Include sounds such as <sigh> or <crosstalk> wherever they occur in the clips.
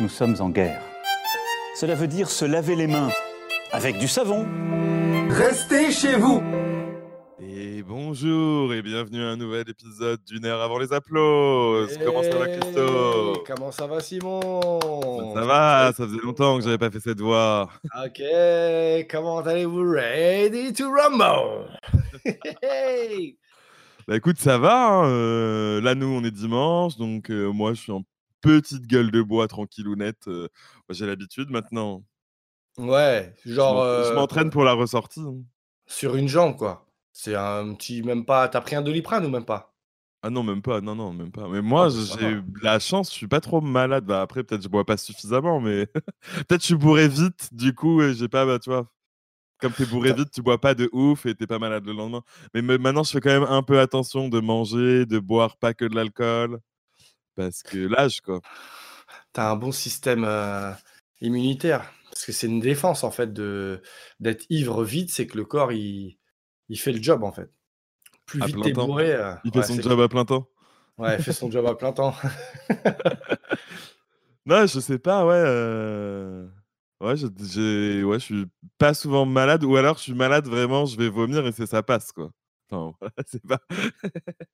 nous sommes en guerre. Cela veut dire se laver les mains avec du savon. Restez chez vous Et bonjour et bienvenue à un nouvel épisode d'une heure avant les applauses. Comment ça va Christo Comment ça va Simon? Ça va, ça faisait longtemps que j'avais pas fait cette voix. Ok, comment allez-vous? Ready to rumble <laughs> Hey Bah écoute, ça va. hein, euh, là, nous, on est dimanche, donc euh, moi, je suis en petite gueule de bois, tranquillounette. euh, J'ai l'habitude maintenant. Ouais, genre je euh, m'entraîne pour la ressortie. hein. sur une jambe quoi. C'est un petit, même pas, t'as pris un doliprane ou même pas? Ah non, même pas. Non, non, même pas. Mais moi, bah, ça j'ai la chance, je suis pas trop malade. Bah après, peut-être je bois pas suffisamment, mais <laughs> peut-être je suis bourré vite. Du coup, et j'ai pas, bah, tu vois. Comme t'es bourré vite, tu bois pas de ouf et t'es pas malade le lendemain. Mais maintenant, je fais quand même un peu attention de manger, de boire pas que de l'alcool. Parce que l'âge, quoi. T'as un bon système euh, immunitaire. Parce que c'est une défense en fait de d'être ivre vite, c'est que le corps il, il fait le job en fait. Plus À vite t'es bourré, euh, Il fait son job à plein temps. Ouais, il fait son job à plein temps. <laughs> Non, je sais pas, ouais. euh, Ouais, je, ouais, je suis pas souvent malade. Ou alors, je suis malade vraiment, je vais vomir et c'est ça passe, quoi. Enfin, voilà, <laughs> c'est pas...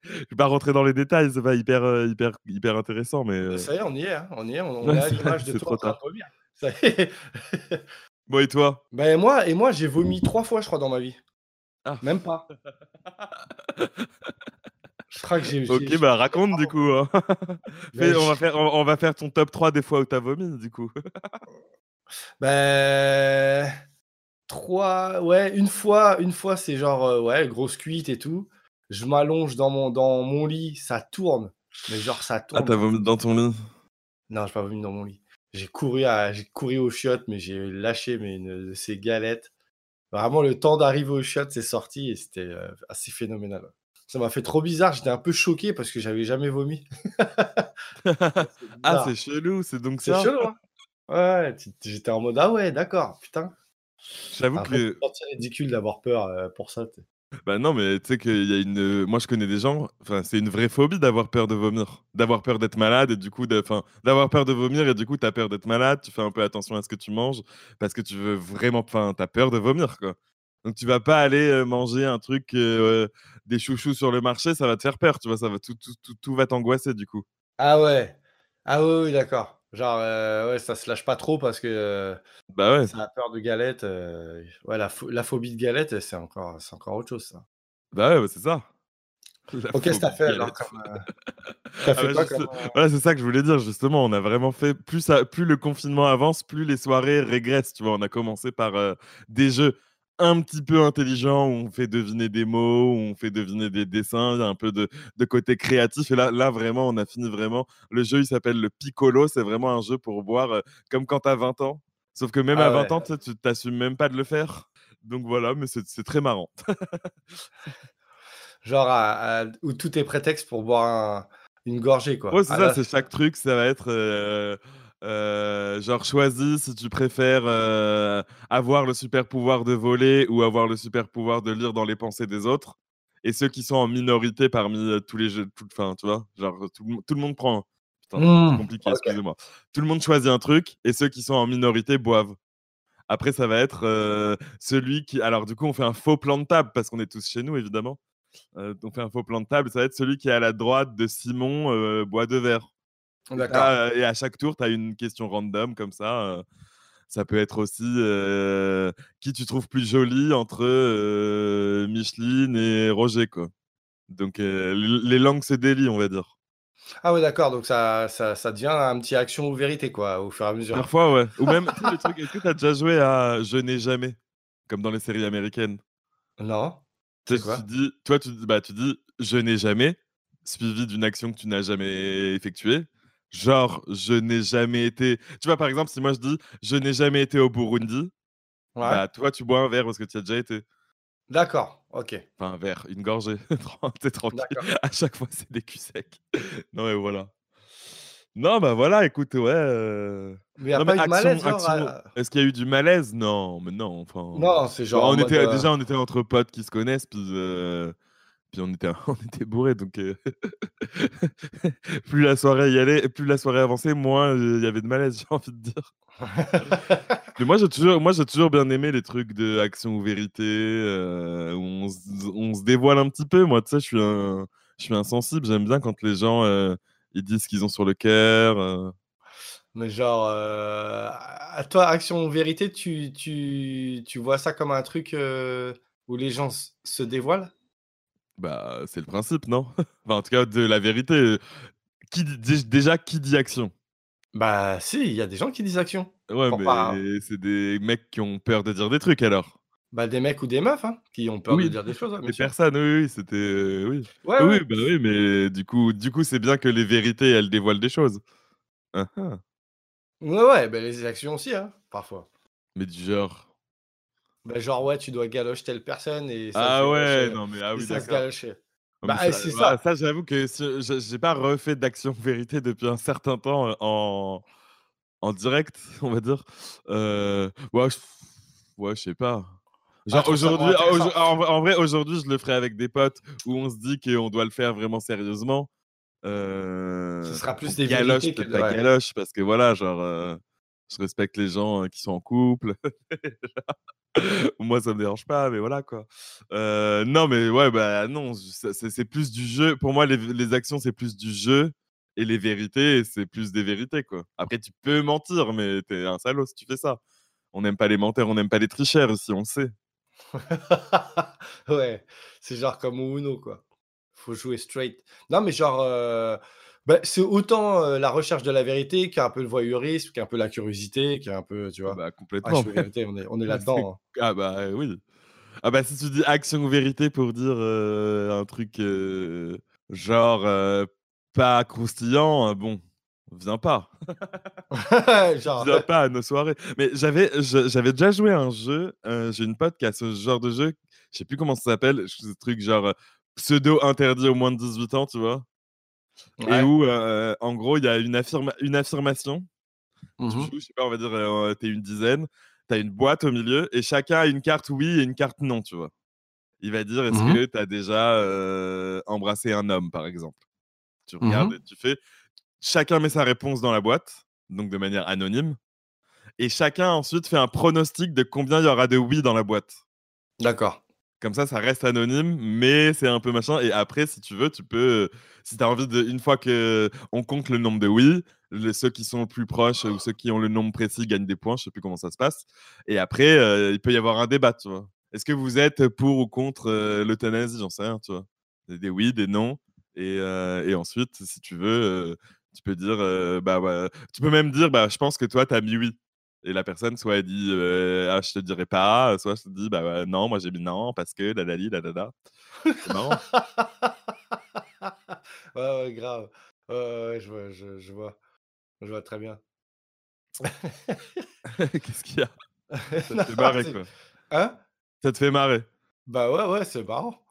je vais pas rentrer dans les détails, c'est pas hyper, euh, hyper, hyper intéressant, mais... euh, Ça y est, on y est, hein, on y est, on, c'est- l'image de toi trop en train de vomir. Ça y est. Bon, et toi? Ben moi, et moi j'ai vomi trois fois, je crois, dans ma vie. Ah. Même pas. Je crois que j'ai. Ok, bah raconte du coup. hein. <laughs> Fais- on, va faire, on, on va faire ton top 3 des fois où t'as vomi, du coup. Ben. Trois. Ouais, une fois, une fois, c'est genre, euh, ouais, grosse cuite et tout. Je m'allonge dans mon, dans mon lit, ça tourne. Mais genre, ça Ah, tourne. t'as vomi dans ton lit? Non, j'ai pas vomi dans mon lit. J'ai couru, à, j'ai couru aux chiottes, mais j'ai lâché mais une ces galettes. Vraiment, le temps d'arriver aux chiottes, c'est sorti et c'était euh, assez phénoménal. Ça m'a fait trop bizarre. J'étais un peu choqué parce que j'avais jamais vomi. <laughs> Ah, c'est chelou, c'est donc C'est ça? chelou, hein Ouais, j'étais en mode ah ouais, d'accord, putain. J'avoue que. c'est ridicule d'avoir peur euh, pour ça. Bah non, mais tu sais qu'il y a une. euh, Moi, je connais des gens. Enfin, c'est une vraie phobie d'avoir peur de vomir, d'avoir peur d'être malade et du coup, de... enfin, d'avoir peur de vomir et du coup, t'as peur d'être malade. Tu fais un peu attention à ce que tu manges parce que tu veux vraiment. Enfin, t'as peur de vomir, quoi. Donc, tu vas pas aller euh, manger un truc, euh, des chouchous sur le marché, ça va te faire peur, tu vois. Ça va tout, tout, tout, tout va t'angoisser du coup. Ah ouais. Ah oui, oui, d'accord. Genre, euh, ouais, ça se lâche pas trop parce que euh, Bah ouais. ça a peur de galette. euh, ouais, la, la phobie de galette, c'est encore, encore autre chose, ça. Bah ouais, bah, c'est ça. <laughs> La Ok, qu'est-ce que t'as fait alors comme, euh, <laughs> Ah bah, comme, euh, Voilà, c'est ça que je voulais dire, justement. On a vraiment fait. Plus, ça, plus le confinement avance, plus les soirées régressent. Tu vois, on a commencé par euh, des jeux un petit peu intelligents où on fait deviner des mots, où on fait deviner des dessins, il y a un peu de, de côté créatif. Et là, là, vraiment, on a fini vraiment. Le jeu, il s'appelle le Piccolo. C'est vraiment un jeu pour boire euh, comme quand t'as 20 ans. Sauf que même Ah à 20 ouais. ans, tu t'assumes même pas de le faire. Donc voilà, mais c'est très marrant. <laughs> Genre, à- à- où tout est prétexte pour boire un- une gorgée, quoi. Ouais, c'est Ah, ça, c'est chaque truc, ça va être euh, euh, genre choisis si tu préfères euh, avoir le super pouvoir de voler ou avoir le super pouvoir de lire dans les pensées des autres. Et ceux qui sont en minorité parmi euh, tous les jeux, tout, enfin, tu vois, genre tout, le mo- tout le monde prend. Putain, Mmh, c'est compliqué, ok. excusez-moi. Tout le monde choisit un truc et ceux qui sont en minorité boivent. Après, ça va être euh, celui qui. Alors, du coup, on fait un faux plan de table parce qu'on est tous chez nous, évidemment. On fait un faux plan de table. Ça va être celui qui est à la droite de Simon, euh, bois de verre. D'accord. Ah, et à chaque tour, tu as une question random comme ça. euh, ça peut être aussi euh, qui tu trouves plus jolie entre euh, Micheline et Roger. Quoi. Donc, euh, les langues se délient, on va dire. Ah ouais, d'accord. Donc, ça, ça, ça devient un petit action ou vérité, quoi, au fur et à mesure. Parfois, ouais. Ou même, tu sais, le truc, <laughs> est-ce que tu as déjà joué à Je n'ai jamais Comme dans les séries américaines? Non Tu sais, tu dis, toi, tu, bah, tu dis je n'ai jamais, suivi d'une action que tu n'as jamais effectuée. Genre, je n'ai jamais été. Tu vois, par exemple, si moi je dis je n'ai jamais été au Burundi, Ouais. bah toi, tu bois un verre parce que tu as déjà été. D'accord. Ok. Enfin, un verre, une gorgée. <laughs> T'es tranquille. À chaque fois, c'est des culs secs. non, et voilà. Non, bah voilà, écoute, ouais. euh, Mais y a Non, pas mais eu de malaise, action, genre, action. à- Est-ce qu'il y a eu du malaise? Non, mais non. Enfin, Non, c'est genre. Bah, on mode, était euh, déjà, on était entre potes qui se connaissent, puis, euh, Puis on était, <laughs> on était bourrés, donc euh, <laughs> plus la soirée y allait, plus la soirée avançait, moins euh, il y avait de malaise, <laughs> j'ai envie de dire. Mais moi, j'ai toujours, moi, j'ai toujours bien aimé les trucs de action ou vérité, euh, où on, se- on se dévoile un petit peu. Moi, tu sais, je suis un, je suis insensible. J'aime bien quand les gens euh, ils disent ce qu'ils ont sur le cœur. Mais genre, à toi, Action Vérité, tu, tu, tu vois ça comme un truc où les gens se dévoilent? Bah, c'est le principe, non? <laughs> Enfin, en tout cas, de la vérité. euh, Qui dit- déjà, qui dit action? Bah si, il y a des gens qui disent Action. Ouais, Pour mais pas- c'est des mecs qui ont peur de dire des trucs alors. Bah des mecs ou des meufs hein, qui ont peur Oui, de dire des choses. hein, Des personnes, oui, oui, c'était. euh, oui. Ouais, oui, ouais. bah oui, mais du coup, du coup, c'est bien que les vérités, elles dévoilent des choses. Ah. Ouais, ouais, bah, les actions aussi, hein, parfois. Mais du genre. Bah, genre, ouais, tu dois galocher telle personne et ça Ah se ouais, galochait. non, mais ah et oui, ça se d'accord. galochait. Bah, eh, c'est voilà, ça. ça, j'avoue que si- j'ai j'ai pas refait d'action vérité depuis un certain temps euh, en, en direct, <laughs> on va dire. Euh, ouais, je... ouais, je sais pas. je Genre trouve ça aujourd'hui, ah, intéressant. en, vrai- en vrai, aujourd'hui, je le ferai avec des potes où on se dit qu'on doit le faire vraiment sérieusement. Euh, Ce sera plus on des galoche vérités que peut-être de- la ouais. galoche parce que voilà, genre, euh, je respecte les gens euh, qui sont en couple. <laughs> Moi, ça me dérange pas, mais voilà quoi. Euh, non, mais ouais, bah non, c'est plus du jeu. Pour moi, les, actions, c'est plus du jeu et les vérités, c'est plus des vérités quoi. Après, tu peux mentir, mais t'es un salaud si tu fais ça. On n'aime pas les menteurs, on n'aime pas les tricheurs ici, on sait. <laughs> ouais, c'est genre comme au Uno, quoi. Faut jouer straight. Non, mais genre, euh, bah, c'est autant euh, la recherche de la vérité qu'un peu le voyeurisme, qu'un peu la curiosité, qu'un peu, tu vois. Bah, Ah, complètement. veux vérité, on est, on est Bah, <laughs> là-dedans. hein. Ah bah oui. Ah bah si tu dis action ou vérité pour dire euh, un truc euh, genre pas croustillant, bon, viens pas. <laughs> <laughs> genre, Viens pas à nos soirées. Mais j'avais déjà joué à un jeu, j'ai une pote qui a ce genre de jeu, je sais plus comment ça s'appelle, ce truc genre pseudo interdit aux moins de 18 ans, tu vois. Et où euh, en gros, il y a une, affirma- une affirmation tu Mhm. joues, je sais pas, on va dire, euh, t'es une dizaine, t'as une boîte au milieu et chacun a une carte oui et une carte non, tu vois. Il va dire est-ce Mhm. que t'as déjà euh, embrassé un homme, par exemple? Tu Mhm. regardes et tu fais. Chacun met sa réponse dans la boîte, donc de manière anonyme, et chacun ensuite fait un pronostic de combien il y aura de oui dans la boîte. D'accord. Comme ça, ça reste anonyme, mais c'est un peu machin. Et après, si tu veux, tu peux, si tu as envie de, une fois que on compte le nombre de oui, ceux qui sont le plus proches ou ceux qui ont le nombre précis gagnent des points. Je sais plus comment ça se passe. Et après, euh, il peut y avoir un débat, tu vois. Est-ce que vous êtes pour ou contre euh, l'euthanasie? J'en sais rien, tu vois. Des, oui, des non. Et, euh, et ensuite, si tu veux, euh, tu peux dire, euh, bah, ouais. tu peux même dire, bah, je pense que toi, tu as mis oui. Et la personne, soit elle dit euh, ah, je te dirai pas, soit je te dis bah non, moi j'ai mis non parce que la la la la marrant. <laughs> ouais, ouais, grave. Ouais, ouais, ouais, je vois, je, je vois. Je vois très bien. <laughs> Qu'est-ce qu'il y a? <laughs> Ça te Non, fait marrer quoi. Hein? Ça te fait marrer. Bah ouais, ouais, c'est marrant.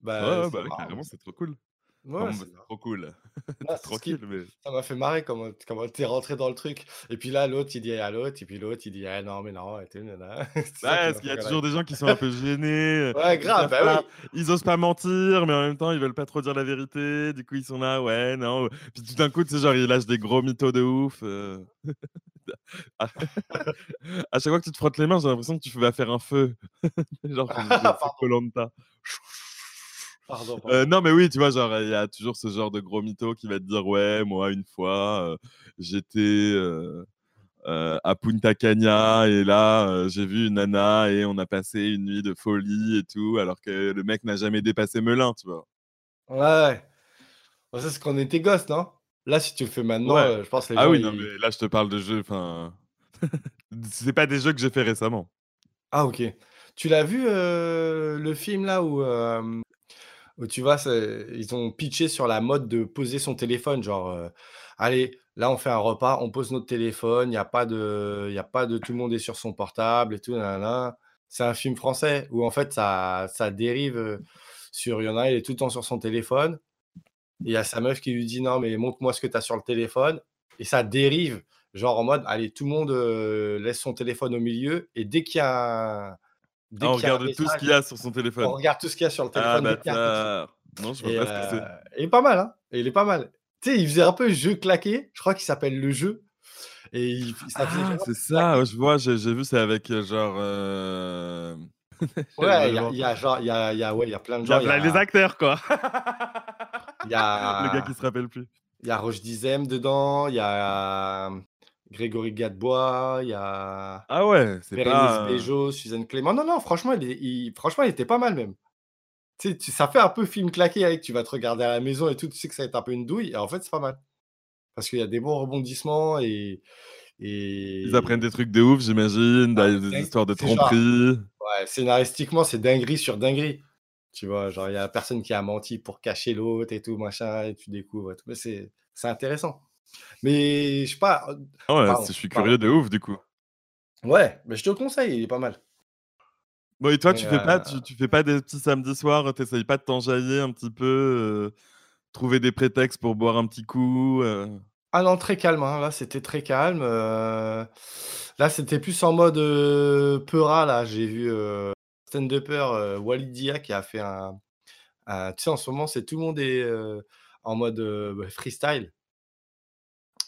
Bah, ouais, bah marrant. carrément, c'est trop cool. Ouais, bon, c'est trop cool. <laughs> Ah, T'es qui- tranquille, mais. Ça m'a fait marrer comment, comment t'es rentré dans le truc. Et puis là, l'autre, il dit à l'autre, et puis l'autre, il dit ah non, mais non, <laughs> Ouais, qui parce qu'il y a toujours des gens qui sont un peu gênés. <laughs> Ouais, ils grave, savent bah pas- oui. Ils osent pas mentir, mais en même temps, ils veulent pas trop dire la vérité. Du coup, ils sont là, ouais, non. Puis tout d'un coup, tu sais, genre, ils lâchent des gros mythos de ouf. euh. à chaque fois que tu te frottes les mains, j'ai l'impression que tu vas faire un feu. genre, comme Pardon. Pardon. Euh, non, mais oui, tu vois, genre, il y a toujours ce genre de gros mytho qui va te dire, ouais, moi, une fois, euh, j'étais euh, à Punta Cana et là, j'ai vu une nana et on a passé une nuit de folie et tout, alors que le mec n'a jamais dépassé Melun, tu vois. Ouais, ouais. C'est qu'on était gosses, non? Là, si tu le fais maintenant, Ouais. je pense que les Ah gens, oui, non, mais là, je te parle de jeux, enfin. <laughs> C'est pas des jeux que j'ai fait récemment. Ah, ok. Tu l'as vu, euh, le film là où, euh, tu vois, ils ont pitché sur la mode de poser son téléphone, genre, euh, allez, là on fait un repas, on pose notre téléphone, il n'y a pas de, a pas de, tout le monde est sur son portable et tout. C'est un film français où en fait ça, ça dérive euh, sur, il y en a, il est tout le temps sur son téléphone, il y a sa meuf qui lui dit non mais montre-moi ce que tu as sur le téléphone, et ça dérive, genre en mode, allez, tout le monde euh, laisse son téléphone au milieu, et dès qu'il y a un- Dès Ah, on regarde tout ce qu'il y a sur son téléphone. on regarde tout ce qu'il y a sur le Ah, téléphone. dès qu'il y a un truc. bâtard. Non, je vois Et, pas ce que c'est. euh, il est pas mal, hein. Il est pas mal. Tu sais, il faisait un peu jeu claqué. Je crois qu'il s'appelle le jeu. Et il, ça Ah, c'est ça, ouais, je vois, j'ai vu, c'est avec euh, genre. euh, <laughs> Ouais, il y, a- y genre, il y a, y a- ouais, y a plein de gens. Il y a, plein- les acteurs, quoi. il y a- <laughs> Le gars qui se rappelle plus. il y a Roche Dizem dedans. Il y a Grégory Gadebois. Il y a Ah ouais, c'est pas. Bejo, Suzanne Clément. Non, non, franchement, il, franchement, il était pas mal même. Tu sais, tu- ça fait un peu film claqué avec. Tu vas te regarder à la maison et tout. Tu sais que ça va être un peu une douille. Et en fait, c'est pas mal. Parce qu'il y a des bons rebondissements et. et... Ils apprennent des trucs de ouf, j'imagine, Ah, des, histoires de genre- tromperie. Ouais, scénaristiquement, c'est dinguerie sur dinguerie. Tu vois, genre, il y a personne qui a menti pour cacher l'autre et tout, machin, et tu découvres et tout. Mais c'est c'est intéressant. Mais je sais pas. euh, Ah ouais, Pardon, je suis pardon. curieux de ouf, du coup. Ouais, mais je te le conseille, il est pas mal. Bon, et toi, Mais, tu fais pas, euh, tu, tu fais pas des petits samedis soirs, t'essayes pas de t'enjailler un petit peu, euh, trouver des prétextes pour boire un petit coup. euh? Ah non, très calme, hein, Là, c'était très calme. Là, c'était plus en mode Peura. Là, j'ai vu stand-upper Walidia qui a fait un. un- Tu sais, en ce moment, c'est tout le monde est en mode bah, freestyle.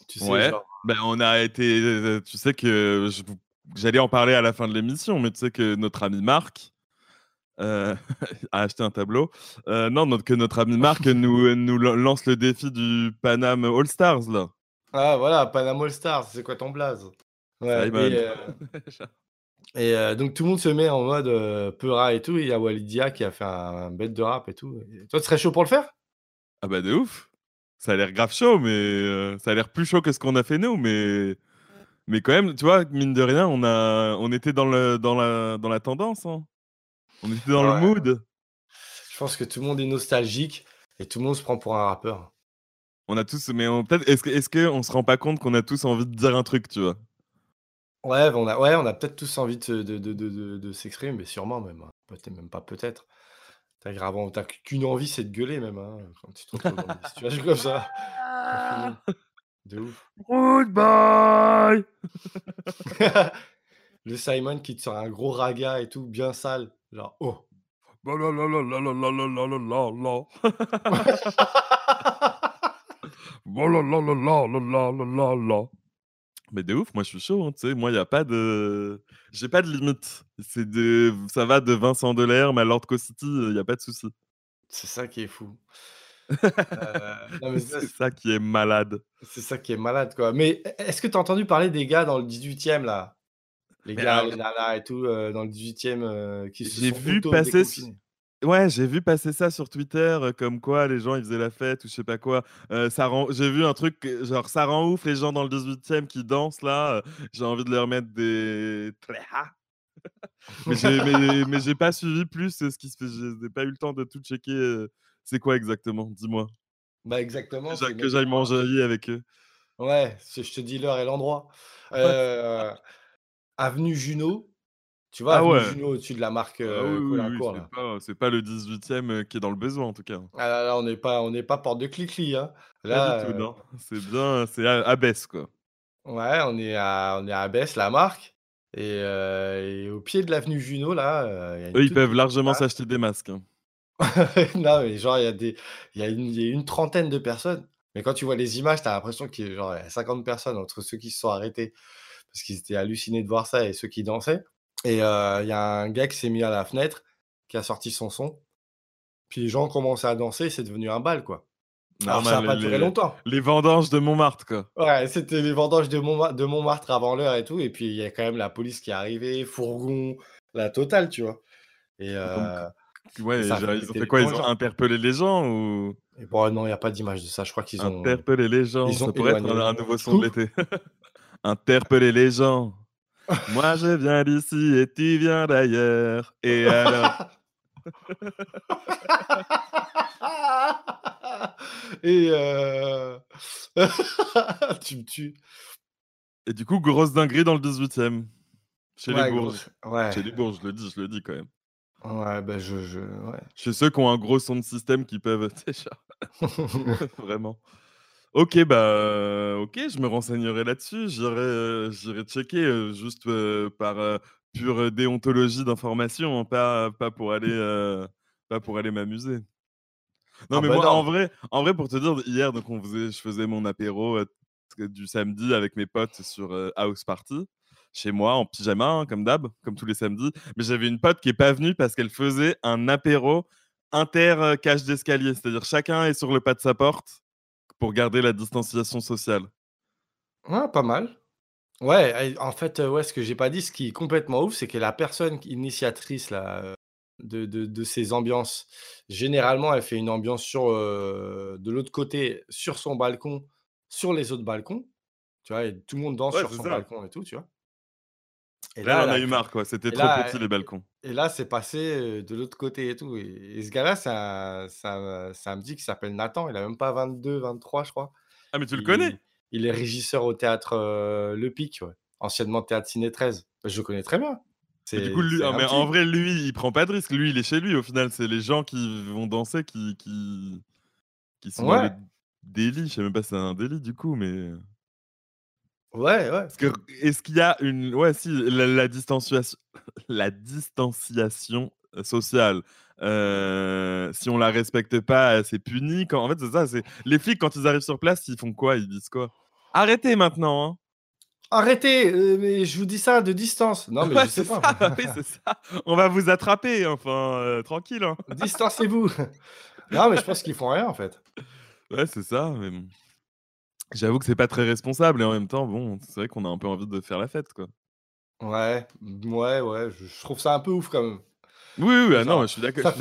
Tu sais, Ouais. genre. Ben, on a été. euh, Tu sais que j'allais en parler à la fin de l'émission, mais tu sais que notre ami Marc euh, <laughs> a acheté un tableau. Euh, non, notre- que notre ami Marc <laughs> nous, nous lan- lance le défi du Paname All Stars, là. Ah voilà, Panama All Stars, c'est quoi ton blaze? Ouais, <laughs> et, euh, et, donc tout le monde se met en mode Peura et tout, il y a Walidia qui a fait un, un bête de rap et tout. Et toi, tu serais chaud pour le faire? Ah bah de ouf. Ça a l'air grave chaud, mais euh, ça a l'air plus chaud que ce qu'on a fait nous, mais mais quand même, tu vois, mine de rien, on a on était dans le dans la dans la tendance, hein. On était dans Ouais. le mood. Je pense que tout le monde est nostalgique et tout le monde se prend pour un rappeur. On a tous, mais on- peut-être est-ce que est-ce que on se rend pas compte qu'on a tous envie de dire un truc, tu vois? Ouais, on a, ouais, on a peut-être tous envie de, de, de, de- de s'exprimer, mais sûrement même. hein. Peut-être même pas peut-être. T'as grave, t'as qu'une envie, c'est de gueuler même. Hein, quand tu te retrouves dans des <laughs> situations comme ça. confiné. De ouf. Goodbye. <laughs> Le Simon qui te sort un gros raga et tout, bien sale. Genre, oh. Mais de ouf, moi je suis chaud, hein, tu sais, moi il y a pas de j'ai pas de limite. C'est de ça va de Vincent Delerme à Lord City, il y a pas de souci. C'est ça qui est fou. Euh, <laughs> C'est ça qui est malade. c'est ça qui est malade, quoi. Mais e- est-ce que tu as entendu parler des gars dans le 18e, là? Les Mais gars, alors- les nanas et tout, euh, dans le 18e, euh, qui se J'ai sont vu passer s- auto-déconfinés. Ouais, j'ai vu passer ça sur Twitter, euh, comme quoi les gens ils faisaient la fête ou je sais pas quoi. Euh, ça rend... J'ai vu un truc, que- genre ça rend ouf les gens dans le 18e qui dansent là. euh, j'ai envie de leur mettre des. Tléha. mais j'ai mais, mais j'ai pas suivi plus euh, ce qui se fait. J'ai pas eu le temps de tout checker. euh, C'est quoi exactement Dis-moi. Bah exactement. Que c'est j'a- Que mettre- j'aille manger avec eux. Ouais, je je te dis l'heure et l'endroit. Euh, avenue Junot. Tu vois, Ah ouais. Au-dessus de la marque Ah euh, oui, oui, oui, Colincourt, c'est pas, le 18e euh, qui est dans le besoin en tout cas. Ah là, là, on n'est pas, on pas porte de Clichy, hein. Pas Là, du tout, euh, non. C'est bien, c'est à, à baisse quoi. ouais, on est à, on est à Besse, la marque. Et, euh, et au pied de l'avenue Junot, là, euh, y a une Eux, ils peuvent largement s'acheter des masques. hein. <laughs> non, mais genre, il y a des, il y a une, y a une trentaine de personnes. Mais quand tu vois les images, tu as l'impression qu'il y a genre il y a 50 personnes entre ceux qui se sont arrêtés parce qu'ils étaient hallucinés de voir ça et ceux qui dansaient. Et euh, il y a un gars qui s'est mis à la fenêtre, qui a sorti son son. Puis les gens ont commencé à danser, c'est devenu un bal, quoi. Alors, ça n'a pas duré longtemps. Les vendanges de Montmartre, quoi. Ouais, c'était les vendanges de, Montma- de Montmartre avant l'heure et tout. Et puis, il y a quand même la police qui est arrivée, fourgon, la totale, tu vois. Et, euh, Ouais, ça genre, ils ont fait quoi? Ils ont interpellé les gens ou? Et bon, non, il n'y a pas d'image de ça. Je crois qu'ils ont. interpeller les gens ils ont Ça pourrait être un, nouveau son de l'été. <laughs> interpeller les gens. Moi, je viens d'ici et tu viens d'ailleurs. Et alors? <laughs> Et euh... <laughs> tu me tues. Et du coup, grosse dinguerie dans le 18e. Chez Ouais, les Bourges. Ouais. Chez les Bourges, je le dis, je le dis quand même. Ouais, bah je. je... Ouais. Chez ceux qui ont un gros son de système qui peuvent. <laughs> Vraiment. Ok, bah, euh, ok, je me renseignerai là-dessus. J'irai, euh, j'irai checker euh, juste euh, par, euh, pure déontologie d'information, hein, pas, pas pour aller, euh, pas pour aller m'amuser. Non, Ah mais bah moi, non. en vrai, en vrai, pour te dire, hier, donc on faisait, je faisais mon apéro euh, du samedi avec mes potes sur euh, House Party, chez moi, en pyjama, hein, comme d'hab, comme tous les samedis. Mais j'avais une pote qui est pas venue parce qu'elle faisait un apéro inter-cage d'escalier. C'est-à-dire chacun est sur le pas de sa porte pour garder la distanciation sociale? Ouais, pas mal. Ouais, en fait, ouais, ce que j'ai pas dit, ce qui est complètement ouf, c'est que la personne initiatrice là, euh, de, de, de ces ambiances, généralement, elle fait une ambiance sur, euh, de l'autre côté, sur son balcon, sur les autres balcons. Tu vois, et tout le monde danse Ouais, sur son ça. balcon et tout, tu vois. Et Là, elle a eu marre, quoi. C'était trop là, petit, les balcons. Et là, c'est passé euh, de l'autre côté et tout. Et, et ce gars-là, c'est un, c'est un, c'est un petit qui s'appelle Nathan. Il a même pas 22, 23, je crois. Ah, mais tu le connais? Il est régisseur au théâtre euh, Le Pic, ouais. anciennement Théâtre Ciné 13. Je le connais très bien. Mais du coup, lui, ah, mais en vrai, lui, il prend pas de risque. Lui, il est chez lui. Au final, c'est les gens qui vont danser qui, qui, qui sont dans le Ouais. délit. Je sais même pas si c'est un délit du coup, mais Ouais, ouais. Est-ce qu'il y a une, ouais, si la, la distanciation, <laughs> la distanciation euh, sociale. euh, si on la respecte pas, c'est puni? Quand... En fait, c'est ça. C'est les flics quand ils arrivent sur place, ils font quoi? Ils disent quoi? Arrêtez maintenant. Hein. Arrêtez, euh, mais je vous dis ça de distance. Non, <laughs> mais Ouais, je sais c'est pas. ça, oui, c'est ça. On va vous attraper, enfin, euh, tranquille. Hein. Distancez-vous. <laughs> non, mais je pense qu'ils font rien en fait. Ouais, c'est ça. Mais bon. J'avoue que c'est pas très responsable et en même temps, bon, c'est vrai qu'on a un peu envie de faire la fête, quoi. Ouais, ouais, ouais. Je, je trouve ça un peu ouf quand même. Oui, oui, oui, ah non, je suis d'accord,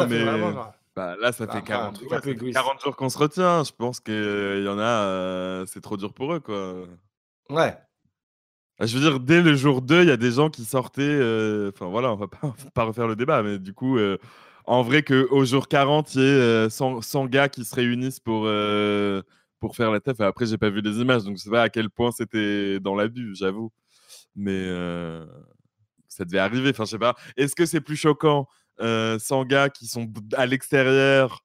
hein, mais genre- bah, là, ça Bah, fait après, un 40, truc ouais, un peu ça fait égoïste. 40 jours qu'on se retient. Je pense qu'il y en a, euh, c'est trop dur pour eux, quoi. Ouais. Ah, Je veux dire, dès le jour 2, il y a des gens qui sortaient. euh, Enfin, voilà, on va pas, <laughs> on va pas refaire le débat, mais du coup, euh, en vrai, qu'au jour 40, il y ait euh, 100, 100 gars qui se réunissent pour, euh, pour faire la teuf. Après, j'ai pas vu les images, donc je sais pas à quel point c'était dans l'abus, j'avoue. Mais euh, ça devait arriver. Enfin, je sais pas. Est-ce que c'est plus choquant euh, 100 gars qui sont à l'extérieur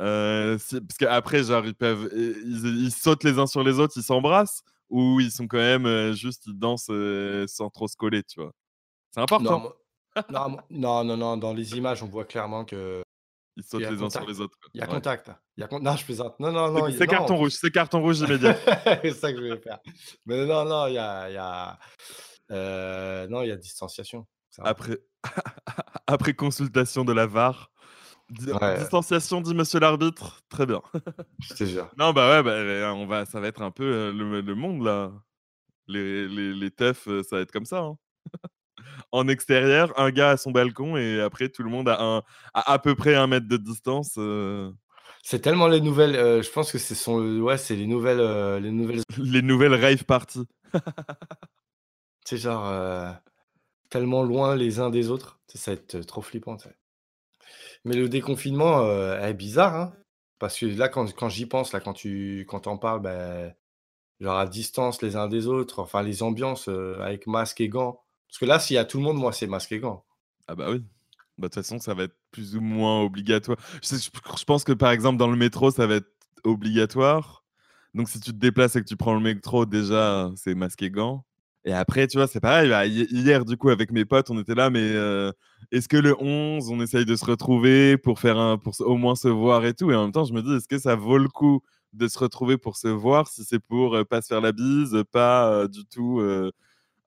euh, parce qu'après, genre, ils peuvent, ils, ils sautent les uns sur les autres, ils s'embrassent, ou ils sont quand même euh, juste, ils dansent euh, sans trop se coller, tu vois? C'est important. non, non, non, non, Dans les images, on voit clairement que Ils sautent les uns sur les autres. quoi. il y a Ouais. contact. Il y a con- Non, je plaisante. Non, non, non. C'est carton rouge, c'est carton rouge immédiat. <laughs> c'est ça que je voulais faire. Mais non, non, il y a, il y a, euh, non, il y a distanciation. Après, <laughs> après consultation de la VAR, Ouais. distanciation, dit monsieur l'arbitre. Très bien. Je te jure. Non, bah ouais, bah, euh, on va, ça va être un peu euh, le, le monde là. Les, les, les teufs, euh, ça va être comme ça. hein. En extérieur, un gars à son balcon et après tout le monde à, un, à, à peu près un mètre de distance. euh, C'est tellement les nouvelles. euh, je pense que ce sont, le- ouais, c'est les nouvelles, euh, les nouvelles. <laughs> les nouvelles rave parties. <laughs> C'est genre euh, tellement loin les uns des autres. Ça va être euh, trop flippant. Mais le déconfinement euh, est bizarre, hein, parce que là, quand, quand j'y pense, là, quand tu, quand en parles, ben, genre à distance les uns des autres, enfin les ambiances euh, avec masque et gants. Parce que là, s'il y a tout le monde, moi, c'est masque et. Ah bah oui. Bah, De toute façon, ça va être plus ou moins obligatoire. Je, pense que par exemple, dans le métro, ça va être obligatoire. Donc, si tu te déplaces et que tu prends le métro, déjà, c'est masque et gants. Et après, tu vois, c'est pareil. bah, hi- hier, du coup, avec mes potes, on était là, mais euh, est-ce que le 11, on essaye de se retrouver pour faire un, pour au moins se voir et tout? Et en même temps, je me dis, est-ce que ça vaut le coup de se retrouver pour se voir si c'est pour euh, pas se faire la bise, pas euh, du tout euh,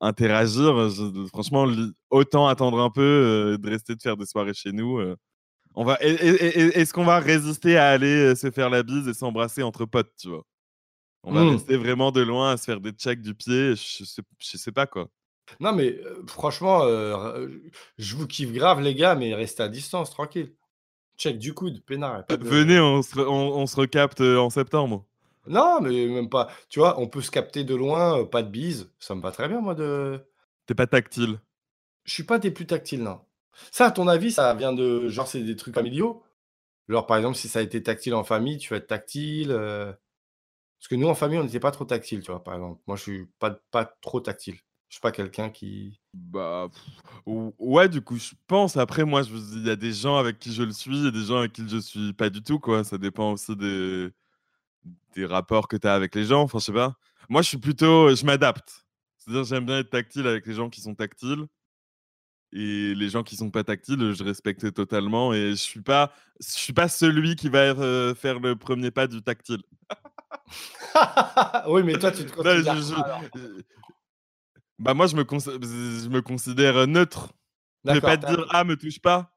interagir je- Franchement, autant attendre un peu, euh, de rester de faire des soirées chez nous. euh. On va, est-ce qu'on va résister à aller euh, se faire la bise et s'embrasser entre potes, tu vois? On va Mm. rester vraiment de loin à se faire des checks du pied, je sais, je sais pas quoi. Non, mais euh, franchement, euh, je vous kiffe grave, les gars, mais restez à distance, tranquille. Check du coude, peinard. de- Venez, on se, on, on se recapte euh, en septembre. Non, mais même pas. Tu vois, on peut se capter de loin, euh, pas de bise. Ça me va très bien, moi, de. T'es pas tactile. Je suis pas des plus tactiles, non. Ça, à ton avis, ça vient de. Genre, c'est des trucs familiaux? Genre, par exemple, si ça a été tactile en famille, tu vas être tactile. euh, Parce que nous, en famille, on n'était pas trop tactile, tu vois, par exemple. Moi, je suis pas, pas trop tactile. Je suis pas quelqu'un qui. Bah, pff, ou- ouais, du coup, je pense. Après, moi, je il y a des gens avec qui je le suis et des gens avec qui je suis pas du tout, quoi. Ça dépend aussi des, des rapports que tu as avec les gens. Enfin, je sais pas. Moi, je suis plutôt. Je m'adapte. C'est-à-dire, j'aime bien être tactile avec les gens qui sont tactiles. Et les gens qui sont pas tactiles, je respecte totalement. Et je suis pas, je suis pas celui qui va euh, faire le premier pas du tactile. <laughs> oui, mais toi, tu te <laughs> Non, considères je- je- euh, bah moi, je me, cons- je me considère neutre. Je vais pas te dire ah me touche pas.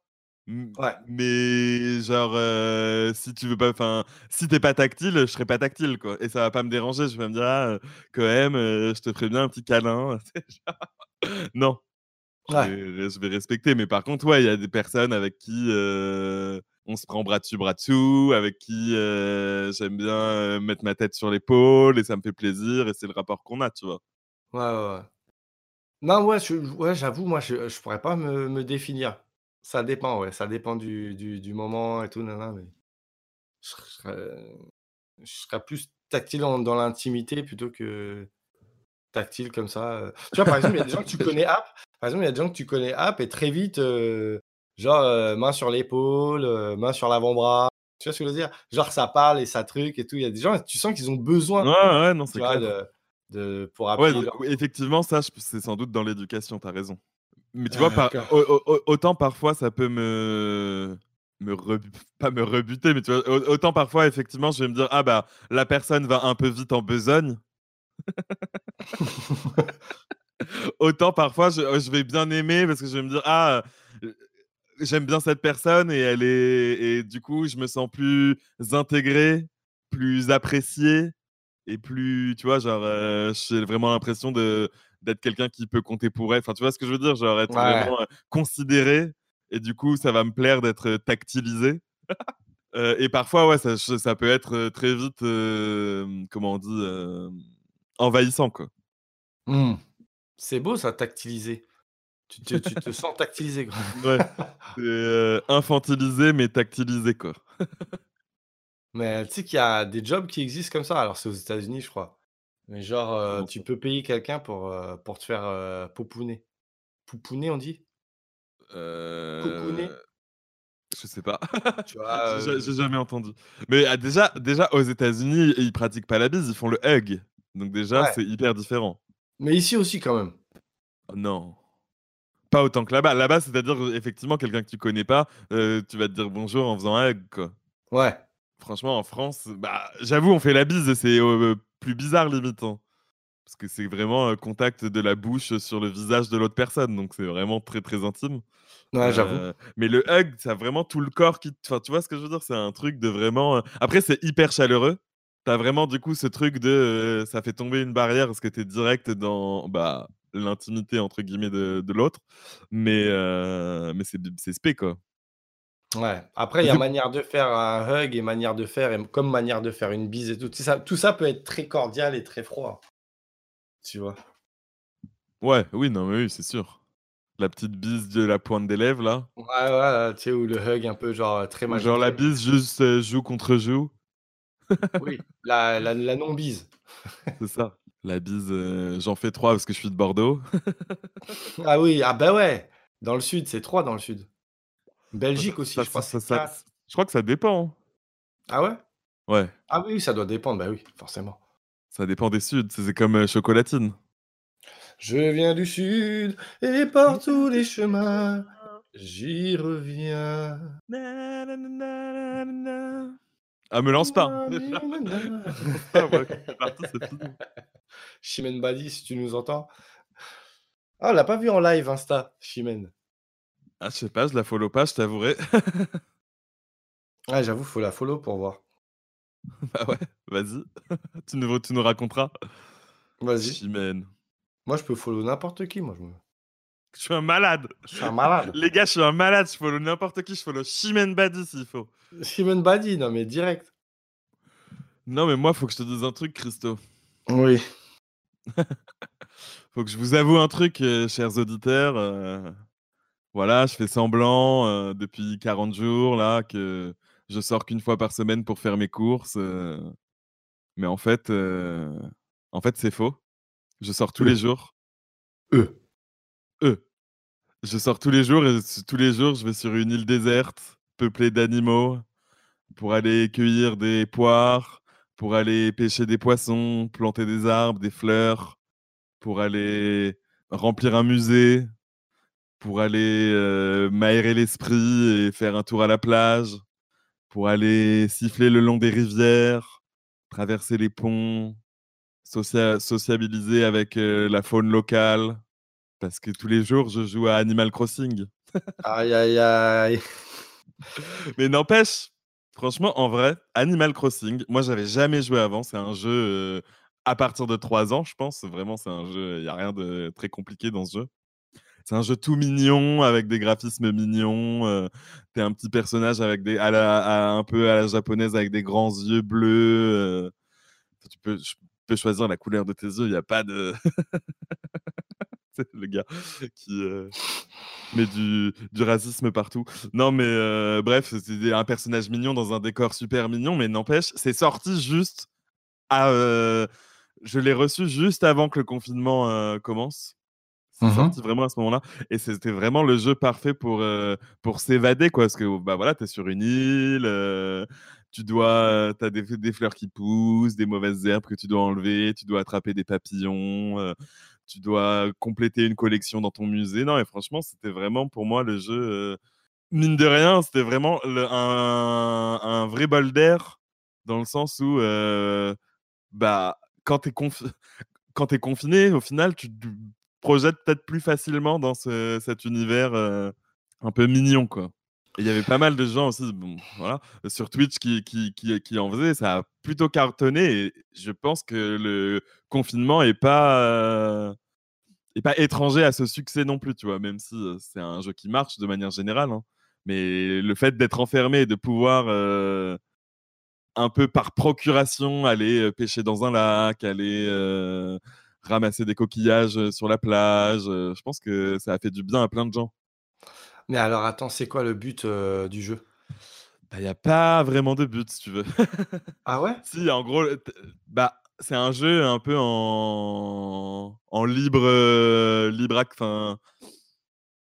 Ouais. Mais genre euh, si tu veux pas, enfin si t'es pas tactile, je serai pas tactile quoi. Et ça va pas me déranger. Je vais me dire ah quand même, euh, je te ferai bien un petit câlin. <laughs> Non. Je Ouais. vais, je vais respecter. Mais par contre, ouais, il y a des personnes avec qui euh, on se prend bras dessus, bras dessous, avec qui j'aime bien mettre ma tête sur l'épaule et ça me fait plaisir et c'est le rapport qu'on a, tu vois. Ouais, ouais, ouais. Non, ouais, j'avoue, moi, je, je pourrais pas me, me définir. Ça dépend, ouais, ça dépend du, du, du moment et tout, nanana, mais je serais, je serais plus tactile en- dans l'intimité plutôt que tactile comme ça. euh. Tu vois, par exemple, il y a des gens que tu connais <laughs> app, par exemple, il y a des gens que tu connais app et très vite, euh, genre, euh, main sur l'épaule, euh, main sur l'avant-bras. Tu vois ce que je veux dire? Genre, ça parle et ça truc et tout. Il y a des gens, tu sens qu'ils ont besoin, Ouais, ouais, non, tu c'est vois, clair. de, de, pour Ouais, appuyer donc, leur... oui, effectivement, ça, je- c'est sans doute dans l'éducation, t'as raison. Mais tu vois, Ah, par- autant parfois ça peut me. me <laughs> pas me rebuter, mais tu vois, au- autant parfois, effectivement, je vais me dire, ah bah, la personne va un peu vite en besogne. <laughs> Autant parfois, je, je vais bien aimer parce que je vais me dire, ah, euh, j'aime bien cette personne et elle est. Et du coup, je me sens plus intégré, plus apprécié et plus, tu vois, genre, euh, j'ai vraiment l'impression de d'être quelqu'un qui peut compter pour elle. Enfin, tu vois ce que je veux dire? Genre, être Ouais. vraiment euh, considéré et du coup, ça va me plaire d'être tactilisé. <laughs> Euh, et parfois, ouais, ça, ça peut être euh, très vite, euh, comment on dit, euh, envahissant, quoi. Mmh. C'est beau ça, tactilisé. Tu te, tu te sens tactilisé. quoi. <laughs> Ouais. Euh, infantilisé, mais tactilisé, quoi. <laughs> Mais tu sais qu'il y a des jobs qui existent comme ça. Alors c'est aux États-Unis, je crois. Mais genre, euh, tu peux payer quelqu'un pour, euh, pour te faire euh, popouner. On dit? Popouner? Euh, Je sais pas. Tu <laughs> vois, J'ai j'ai jamais entendu. Mais ah, déjà, déjà, aux États-Unis, ils pratiquent pas la bise, ils font le hug. Donc déjà, Ouais. c'est hyper différent. Mais ici aussi quand même. Oh Non. Pas autant que là-bas. Là-bas, c'est-à-dire, effectivement, quelqu'un que tu connais pas, tu vas te dire bonjour en faisant un hug, quoi. Ouais. Franchement, en France, bah, j'avoue, on fait la bise et c'est plus bizarre, limite. hein. Parce que c'est vraiment un contact de la bouche sur le visage de l'autre personne. Donc c'est vraiment très, très intime. Ouais, j'avoue. Euh, mais le hug, ça a vraiment tout le corps qui. Enfin, tu vois ce que je veux dire C'est un truc de vraiment. euh, Après, c'est hyper chaleureux. T'as vraiment du coup ce truc de. euh, ça fait tomber une barrière parce que t'es direct dans bah, l'intimité entre guillemets de, de l'autre. Mais, euh, mais c'est c'est spé quoi. Ouais. Après, il y a manière de faire un hug et manière de faire, et comme manière de faire une bise et tout. Tout ça, tout ça peut être très cordial et très froid. Tu vois. Ouais, oui, non, mais oui, c'est sûr. La petite bise de la pointe des lèvres là. Ouais, ouais, tu sais, ou le hug un peu genre très magique. genre la bise juste euh, joue contre joue. Oui, la, la, la non-bise. C'est ça. La bise, euh, j'en fais trois parce que je suis de Bordeaux. Ah oui, ah bah ouais. Dans le sud, c'est 3 dans le sud. Belgique aussi, Ça- je crois. ça- c'est ça- quatre. je crois que ça dépend. hein. Ah ouais? Ouais. Ah oui, ça doit dépendre, bah oui, forcément. Ça dépend des suds, c'est comme euh, chocolatine. Je viens du sud et par tous les chemins, j'y reviens. Ah, me lance pas. Ah. Chimène Badi, si tu nous entends. Ah, on l'a pas vu en live Insta, Chimène. Ah, je sais pas, je la follow pas, je t'avouerai. Ouais, j'avoue, faut la follow pour voir. <laughs> bah ouais, vas-y. <laughs> tu, nous, tu nous raconteras. Vas-y. Chimène. Moi, je peux follow n'importe qui, moi. Je, me... Je suis un malade. je suis un malade. Les gars, je suis un malade. Je follow n'importe qui. Je follow Chimène Badi s'il faut. Chimène Badi, non mais direct. Non, mais moi, faut que je te dise un truc, Christo. Oui. <laughs> Faut que je vous avoue un truc, euh, chers auditeurs. euh, voilà, je fais semblant euh, depuis 40 jours là que je sors qu'une fois par semaine pour faire mes courses. euh, mais en fait, euh, en fait, c'est faux. Je sors tous Euh. les jours. Eux. Eux. Je sors tous les jours et tous les jours, je vais sur une île déserte peuplée d'animaux pour aller cueillir des poires, pour aller pêcher des poissons, planter des arbres, des fleurs, pour aller remplir un musée, pour aller euh, m'aérer l'esprit et faire un tour à la plage, pour aller siffler le long des rivières, traverser les ponts, socia- sociabiliser avec euh, la faune locale. Parce que tous les jours, je joue à Animal Crossing. Aïe, aïe, aïe. <laughs> Mais n'empêche, franchement, en vrai, Animal Crossing, moi, j'avais jamais joué avant. C'est un jeu euh, à partir de 3 ans, je pense. Vraiment, c'est un jeu, il n'y a rien de très compliqué dans ce jeu. C'est un jeu tout mignon, avec des graphismes mignons. euh, T'es un petit personnage avec des, à la, un peu à la japonaise, avec des grands yeux bleus. euh, tu peux, choisir la couleur de tes yeux, il n'y a pas de... <laughs> Le gars qui euh, met du, du racisme partout. Non, mais euh, bref, c'est un personnage mignon dans un décor super mignon, mais n'empêche, c'est sorti juste à. euh, je l'ai reçu juste avant que le confinement commence. C'est sorti vraiment à ce moment-là. Et c'était vraiment le jeu parfait pour, euh, pour s'évader, quoi. Parce que, bah voilà, t'es sur une île, euh, tu dois. T'as des, des fleurs qui poussent, des mauvaises herbes que tu dois enlever, tu dois attraper des papillons, euh, tu dois compléter une collection dans ton musée. Non, et franchement, c'était vraiment pour moi le jeu. mine de rien, c'était vraiment le- un, un vrai bol d'air, dans le sens où, bah, quand t'es confi- quand t'es confiné, au final, tu te projettes peut-être plus facilement dans ce- cet univers euh, un peu mignon, quoi. Il y avait pas mal de gens aussi, bon, voilà, sur Twitch qui, qui, qui, en faisaient. Ça a plutôt cartonné. Et je pense que le confinement est pas, euh, pas étranger à ce succès non plus, tu vois, même si euh, c'est un jeu qui marche de manière générale. hein. Mais le fait d'être enfermé et de pouvoir un peu par procuration aller pêcher dans un lac, aller ramasser des coquillages euh, sur la plage, euh, je pense que ça a fait du bien à plein de gens. Mais alors, attends, c'est quoi le but euh, du jeu? Il n'y a pas vraiment de but, si tu veux. <laughs> Ah ouais? Si, en gros, bah, c'est un jeu un peu en, en libre, euh, libre Enfin,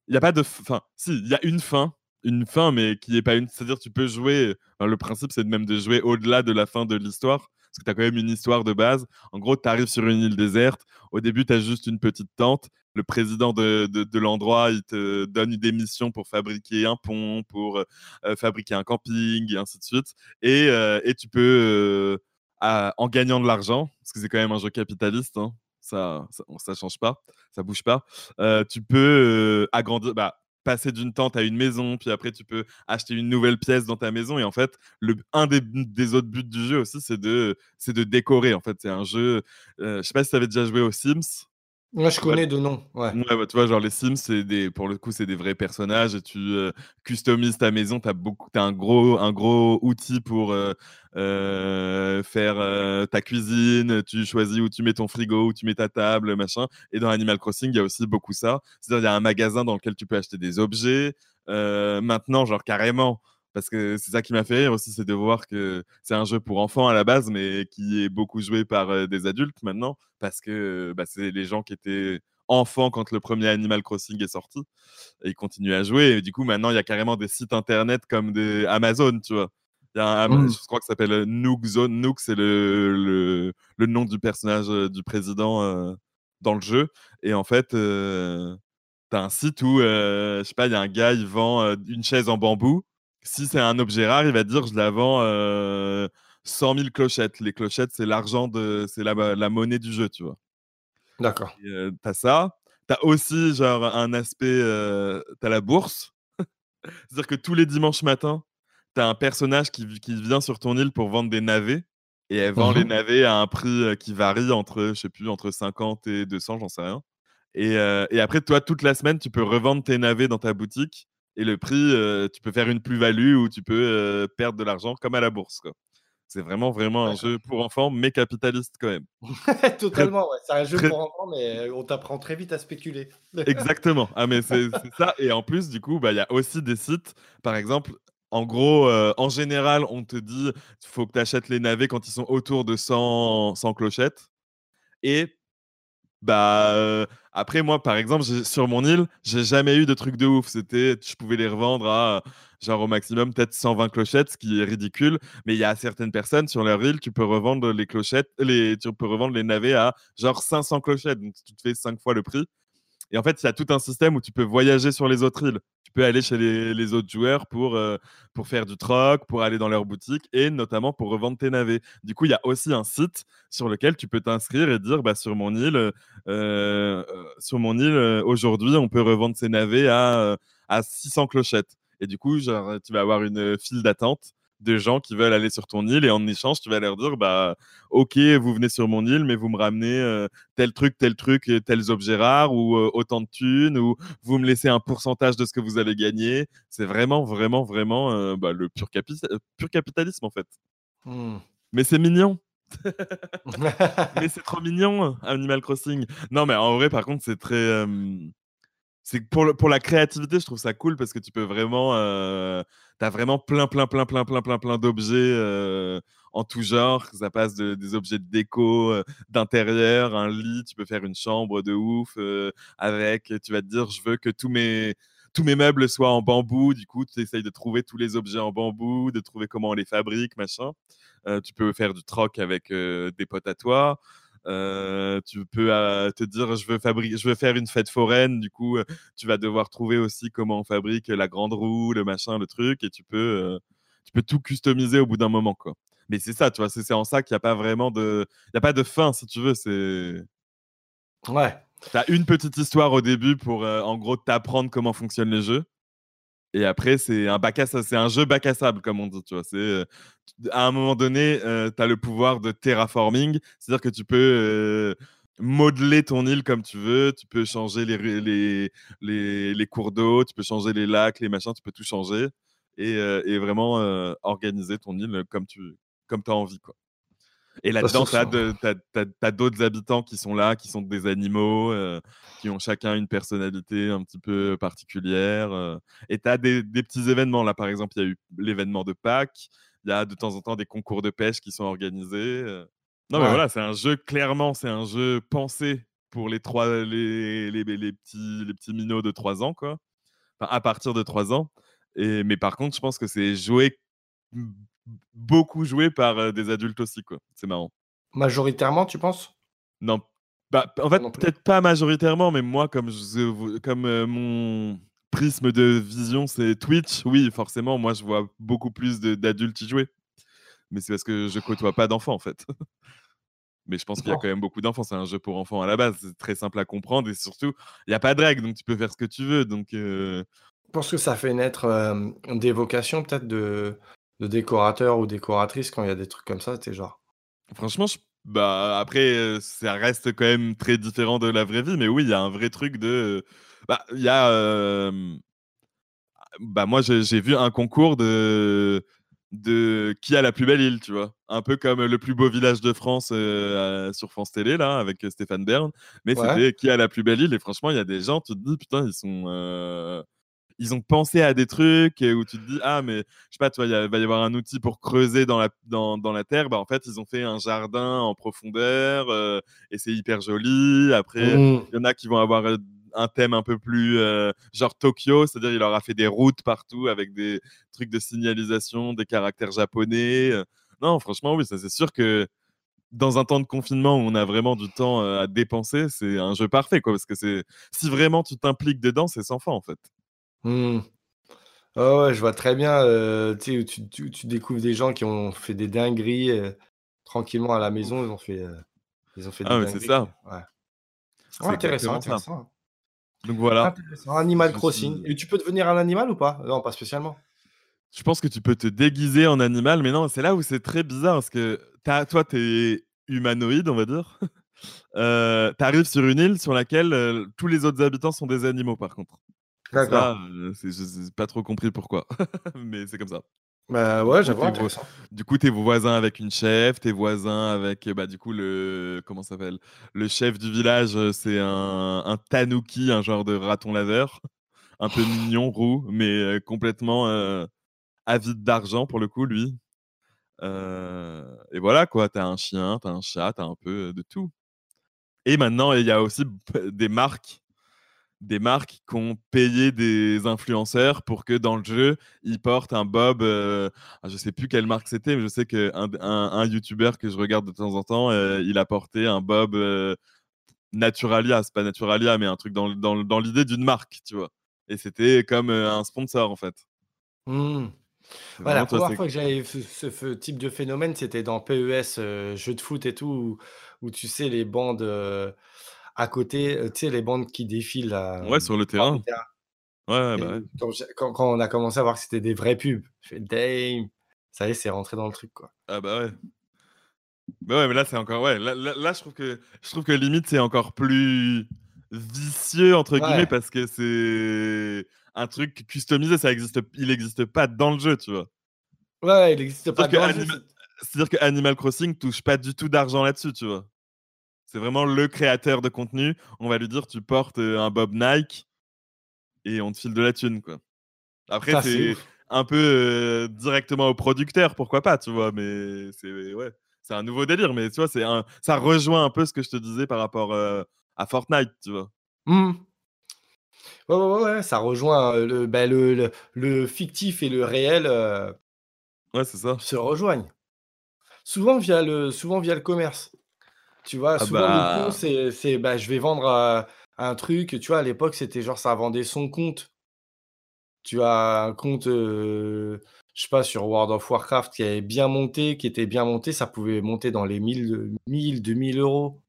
il n'y a pas de fin. Si, il y a une fin, une fin, mais qui n'est pas une. C'est-à-dire, tu peux jouer. enfin, le principe, c'est de même de jouer au-delà de la fin de l'histoire. Parce que tu as quand même une histoire de base. En gros, tu arrives sur une île déserte. Au début, tu as juste une petite tente. Le président de, de, l'endroit, il te donne des missions pour fabriquer un pont, pour euh, fabriquer un camping, et ainsi de suite. Et, euh, et tu peux, euh, en gagnant de l'argent, parce que c'est quand même un jeu capitaliste, hein, ça, ça, change pas, ça bouge pas, tu peux agrandir, bah, passer d'une tente à une maison, puis après tu peux acheter une nouvelle pièce dans ta maison. Et en fait, le, un des, des autres buts du jeu aussi, c'est de, c'est de décorer. En fait, c'est un jeu. euh, je sais pas si tu avais déjà joué aux Sims. Moi, je connais de nom. Ouais. Ouais, bah, tu vois, genre les Sims, c'est des, pour le coup, c'est des vrais personnages et tu euh, customises ta maison. Tu as, beaucoup, as un, gros, un gros outil pour euh, euh, faire ta cuisine. Tu choisis où tu mets ton frigo, où tu mets ta table, machin. Et dans Animal Crossing, il y a aussi beaucoup ça. C'est-à-dire, il y a un magasin dans lequel tu peux acheter des objets. Maintenant, genre carrément, parce que c'est ça qui m'a fait rire aussi, c'est de voir que c'est un jeu pour enfants à la base, mais qui est beaucoup joué par euh, des adultes maintenant, parce que bah, c'est les gens qui étaient enfants quand le premier Animal Crossing est sorti, et ils continuent à jouer. Et du coup, maintenant, il y a carrément des sites internet comme des Amazon, tu vois. Il y a un, Mm. je crois que ça s'appelle euh, Nook Zone. Nook, c'est le, le, le nom du personnage euh, du président euh, dans le jeu. Et en fait, euh, t'as un site où, euh, je sais pas, il y a un gars, il vend euh, une chaise en bambou. Si c'est un objet rare, il va dire je la vends euh, 100 000 clochettes. Les clochettes, c'est l'argent de, c'est la, la monnaie du jeu, tu vois. D'accord. Euh, t'as ça. T'as aussi genre un aspect, euh, t'as la bourse. <laughs> C'est-à-dire que tous les dimanches matins, t'as un personnage qui, qui vient sur ton île pour vendre des navets. Et elle vend les navets à un prix euh, qui varie entre, je sais plus, entre 50 et 200, j'en sais rien. Et, euh, et après, toi, toute la semaine, tu peux revendre tes navets dans ta boutique. Et le prix, euh, tu peux faire une plus-value ou tu peux euh, perdre de l'argent comme à la bourse. C'est vraiment, vraiment un jeu pour enfants, mais capitaliste quand même. <laughs> Totalement, ouais. C'est un jeu très- pour enfants, mais on t'apprend très vite à spéculer. <laughs> Exactement. Ah, mais c'est ça. Et en plus, du coup, bah, il y a aussi des sites, par exemple, en gros, euh, en général, on te dit il faut que tu achètes les navets quand ils sont autour de 100, 100 clochettes. Et bah, euh, après, moi, par exemple, sur mon île, j'ai jamais eu de truc de ouf. C'était, je pouvais les revendre à genre au maximum peut-être 120 clochettes, ce qui est ridicule. Mais il y a certaines personnes sur leur île, tu peux revendre les clochettes, les, tu peux revendre les navets à genre 500 clochettes. Donc tu te fais 5 fois le prix. Et en fait, il y a tout un système où tu peux voyager sur les autres îles. Tu peux aller chez les, autres joueurs pour, euh, pour faire du troc, pour aller dans leur boutique et notamment pour revendre tes navets. Du coup, il y a aussi un site sur lequel tu peux t'inscrire et dire bah, sur mon île, euh, sur mon île aujourd'hui, on peut revendre ces navets à, à 600 clochettes. Et du coup, genre, tu vas avoir une file d'attente de gens qui veulent aller sur ton île et en échange, tu vas leur dire bah ok, vous venez sur mon île, mais vous me ramenez euh, tel truc, tel truc, euh, tels objets rares ou euh, autant de thunes ou vous me laissez un pourcentage de ce que vous avez gagné. C'est vraiment, vraiment, vraiment bah, le pur, pur, capitalisme en fait. Mmh. Mais c'est mignon. <laughs> mais c'est trop mignon, Animal Crossing. Non, mais en vrai, par contre, c'est très c'est pour, la créativité, je trouve ça cool parce que tu peux vraiment. Euh, tu as vraiment plein, plein, plein, plein, plein, plein, plein d'objets euh, en tout genre. Ça passe de, des objets de déco, euh, d'intérieur, un lit, tu peux faire une chambre de ouf avec. Tu vas te dire, je veux que tous mes, tous mes meubles soient en bambou. Du coup, tu essayes de trouver tous les objets en bambou, de trouver comment on les fabrique, machin. tu peux faire du troc avec des potes à toi. Euh, tu peux euh, te dire je veux fabriquer, je veux faire une fête foraine. Du coup, euh, tu vas devoir trouver aussi comment on fabrique la grande roue, le machin, le truc, et tu peux, tu peux tout customiser au bout d'un moment, quoi. Mais c'est ça, tu vois, c'est en ça qu'il n'y a pas vraiment de, il y a pas de fin, si tu veux. C'est ouais. Tu as une petite histoire au début pour, en gros, t'apprendre comment fonctionnent les jeux. Et après, c'est un bac à c'est un jeu bac à sable, comme on dit. Tu vois, c'est euh, à un moment donné, euh, tu as le pouvoir de terraforming, c'est-à-dire que tu peux euh, modeler ton île comme tu veux, tu peux changer les, les, cours d'eau, tu peux changer les lacs, les machins, tu peux tout changer et, et vraiment organiser ton île comme tu comme as envie. Quoi. Et là-dedans, tu as, d'autres habitants qui sont là, qui sont des animaux, euh, qui ont chacun une personnalité un petit peu particulière. Euh. et tu as des, petits événements. Là, par exemple, il y a eu l'événement de Pâques. Il y a de temps en temps des concours de pêche qui sont organisés. Euh. Non, mais voilà, c'est un jeu, clairement, c'est un jeu pensé pour les, trois, les, les, les, petits, les petits minots de 3 ans, quoi. Enfin, à partir de 3 ans. Et, mais par contre, je pense que c'est joué beaucoup joué par des adultes aussi, quoi. C'est marrant. Majoritairement, tu penses? Non. Bah, en fait, peut-être pas majoritairement, mais moi, comme, je, comme mon prisme de vision, c'est Twitch, oui, forcément, moi, je vois beaucoup plus d'adultes y jouer. Mais c'est parce que je côtoie pas d'enfants, en fait. <laughs> mais je pense qu'il y a quand même beaucoup d'enfants. C'est un jeu pour enfants à la base. C'est très simple à comprendre et surtout, il n'y a pas de règles, donc tu peux faire ce que tu veux. Donc, Je pense que ça fait naître des vocations peut-être de, de décorateur ou décoratrice quand il y a des trucs comme ça, c'est genre. Franchement, bah après, ça reste quand même très différent de la vraie vie, mais oui, il y a un vrai truc de. Bah, il y a. Bah, moi, j'ai vu un concours de de qui a la plus belle île, tu vois. Un peu comme le plus beau village de France sur France Télé, là, avec Stéphane Bern. Mais c'était qui a la plus belle île. Et franchement, il y a des gens, tu te dis, putain, ils sont ils ont pensé à des trucs où tu te dis ah mais je sais pas toi il va y avoir un outil pour creuser dans la dans, dans, la terre bah en fait ils ont fait un jardin en profondeur euh, et c'est hyper joli après mmh. il y en a qui vont avoir euh, un thème un peu plus euh, genre Tokyo, c'est-à-dire il leur a fait des routes partout avec des trucs de signalisation, des caractères japonais. Non, franchement, oui, ça c'est sûr que dans un temps de confinement où on a vraiment du temps à dépenser, c'est un jeu parfait, quoi, parce que c'est si vraiment tu t'impliques dedans, c'est sans fin en fait. Mmh. ouais, je vois très bien, tu tu découvres des gens qui ont fait des dingueries, tranquillement à la maison, ils ont fait, ils ont fait des Ah c'est ça. Ouais. intéressant, intéressant. Donc voilà. Animal Crossing et tu peux devenir un animal ou pas? Non, pas spécialement. Je pense que tu peux te déguiser en animal, mais non, c'est là où c'est très bizarre parce que tu toi, tu es humanoïde, on va dire. <laughs> tu arrives sur une île sur laquelle, tous les autres habitants sont des animaux, par contre. D'accord. je n'ai pas trop compris pourquoi, <laughs> mais c'est comme ça. Bah ouais, j'avoue, Du coup, tes voisins avec une chef, tes voisins avec, bah, du coup, le, comment s'appelle? Le chef du village, c'est un, un tanuki, un genre de raton laveur, un peu mignon, roux, mais complètement avide d'argent pour le coup, lui. et voilà, quoi, t'as un chien, t'as un chat, t'as un peu de tout. Et maintenant, il y a aussi des marques des marques qui ont payé des influenceurs pour que dans le jeu, ils portent un bob. Euh, ah, je sais plus quelle marque c'était, mais je sais qu'un un, un YouTuber que je regarde de temps en temps, euh, il a porté un bob euh, Naturalia, c'est pas Naturalia, mais un truc dans, dans, dans l'idée d'une marque, tu vois. Et c'était comme euh, un sponsor, en fait. Mmh. C'est Ouais, la toi, première fois que j'avais ce, ce type de phénomène, c'était dans PES, euh, jeux de foot et tout, où, où tu sais, les bandes à côté, euh, tu sais, les bandes qui défilent Ouais, sur le terrain. terrain. Ouais, Et bah ouais. quand, j'ai- quand- quand on a commencé à voir que c'était des vrais pubs, je fais damn, ça y est, c'est rentré dans le truc, quoi. Ah bah ouais. Bah ouais, mais là, c'est encore. Ouais, là, là, là, je, trouve que, je trouve que limite, c'est encore plus vicieux, entre guillemets, Ouais, parce que c'est un truc customisé. Ça existe, il n'existe pas dans le jeu, tu vois. ouais, ouais, il n'existe pas dans le jeu. C'est-à-dire que Animal Crossing touche pas du tout d'argent là-dessus, tu vois. C'est vraiment le créateur de contenu. On va lui dire, tu portes euh, un Bob Nike et on te file de la thune, quoi. Après, c'est un peu euh, directement au producteur, pourquoi pas, tu vois, mais c'est ouais, c'est un nouveau délire, mais tu vois, c'est un, ça rejoint un peu ce que je te disais par rapport euh, à Fortnite, tu vois. Mmh. Ouais, ouais, ouais, ça rejoint le, bah, le, le, le fictif et le réel euh, Ouais, c'est ça. se rejoignent. Souvent via le, souvent via le commerce. Tu vois, Ah souvent le con, bah, c'est, bah, je vais vendre euh, un truc. Tu vois, à l'époque, c'était genre ça vendait son compte. Tu as un compte, euh, je sais pas, sur World of Warcraft qui est bien monté, qui était bien monté, ça pouvait monter dans les 1000, 1000 2000 euros.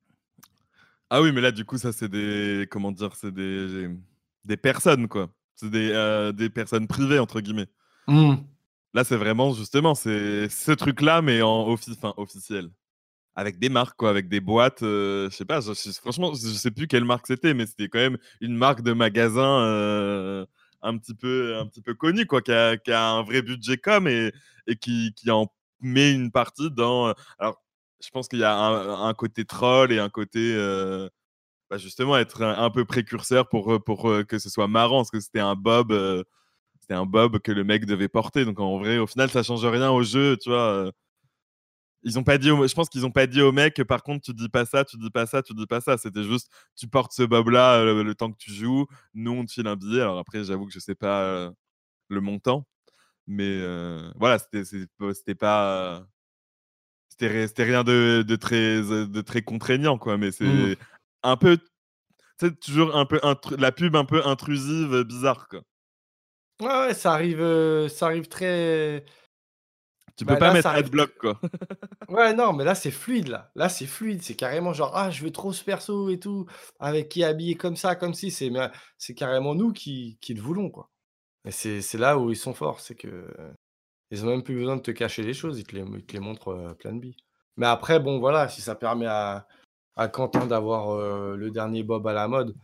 ah oui, mais là, du coup, ça, c'est des, comment dire, c'est des, des personnes, quoi. C'est des, euh, des personnes privées, entre guillemets. Mmh. Là, c'est vraiment, justement, c'est ce truc-là, mais en office, officiel. Avec des marques, quoi, avec des boîtes, euh, je sais pas, franchement, je sais plus quelle marque c'était, mais c'était quand même une marque de magasin euh, un petit peu, un petit peu connue, quoi, qui a, un vrai budget com et, qui, en met une partie dans. euh, Alors, je pense qu'il y a un, côté troll et un côté, euh, bah, justement, être un, un peu précurseur pour, pour que ce soit marrant, parce que c'était un bob, c'était un bob que le mec devait porter. Donc en vrai, au final, ça change rien au jeu, tu vois. Ils ont pas dit, au- je pense qu'ils ont pas dit au mec, par contre, tu dis pas ça, tu dis pas ça, tu dis pas ça. C'était juste, tu portes ce bob-là euh, le, le temps que tu joues. Nous, on te file un billet. Alors après, j'avoue que je sais pas euh, le montant, mais euh, voilà, c'était, c'est- c'était pas, c'était, ri- c'était rien de, de très, de très contraignant, quoi. Mais Mmh. c'est un peu, sais, toujours un peu la pub un peu intrusive, euh, bizarre, quoi. Ouais, ouais, ça arrive, ça arrive très. Tu peux Bah pas là, mettre ça adblock, quoi. <laughs> Ouais, non, mais là, c'est fluide, là. Là, c'est fluide. C'est carrément genre, ah, je veux trop ce perso et tout, avec qui habillé comme ça, comme si. C'est mais, c'est carrément nous qui, qui le voulons, quoi. Et c'est c'est là où ils sont forts. C'est que euh, ils ont même plus besoin de te cacher les choses. Ils te les, ils te les montrent euh, plein de billes. Mais après, bon, voilà, si ça permet à, à Quentin d'avoir euh, le dernier Bob à la mode.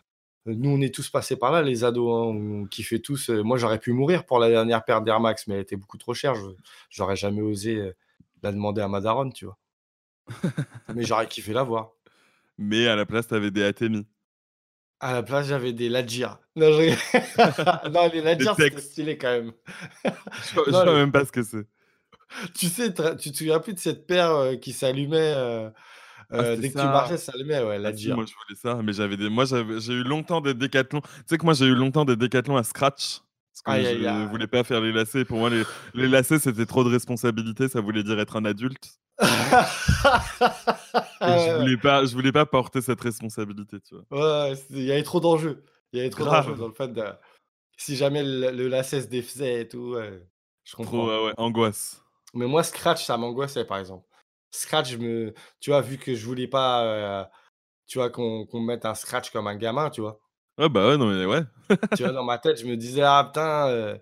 Nous, on est tous passés par là, les ados. Hein, on kiffait tous. euh, moi, j'aurais pu mourir pour la dernière paire d'Air Max, mais elle était beaucoup trop chère. Je j'aurais jamais osé euh, la demander à ma daronne, tu vois. <laughs> Mais j'aurais kiffé la voir. Mais à la place, t'avais des Atemi. À la place, j'avais des Ladjir. Non, je <laughs> non, les Ladjir, c'était stylé quand même. Je vois les- même pas ce que c'est. Tu sais, tu te souviens plus de cette paire euh, qui s'allumait euh, Ah, euh, dès que tu ça. marchais, ça s'allumait, ouais, Ah si, moi je voulais ça, mais j'avais des. Moi j'ai eu longtemps des décathlons. Tu sais que moi j'ai eu longtemps des décathlons à scratch. Parce que je aïe. voulais pas faire les lacets. Pour moi, les, les lacets c'était trop de responsabilité. Ça voulait dire être un adulte. <laughs> Je voulais pas, je voulais pas porter cette responsabilité, tu vois. ouais, il y avait trop d'enjeux. Il y avait trop d'enjeux dans le fait de. Si jamais le, le lacet se défaisait et tout, ouais, je Trop, comprends. ouais, ouais, angoisse. Mais moi, Scratch, ça m'angoissait, par exemple. Scratch, je me... tu vois, vu que je voulais pas, euh, tu vois, qu'on me mette un Scratch comme un gamin, tu vois. Ouais, bah ouais, non, mais ouais. Tu vois, dans ma tête, je me disais, ah putain, euh,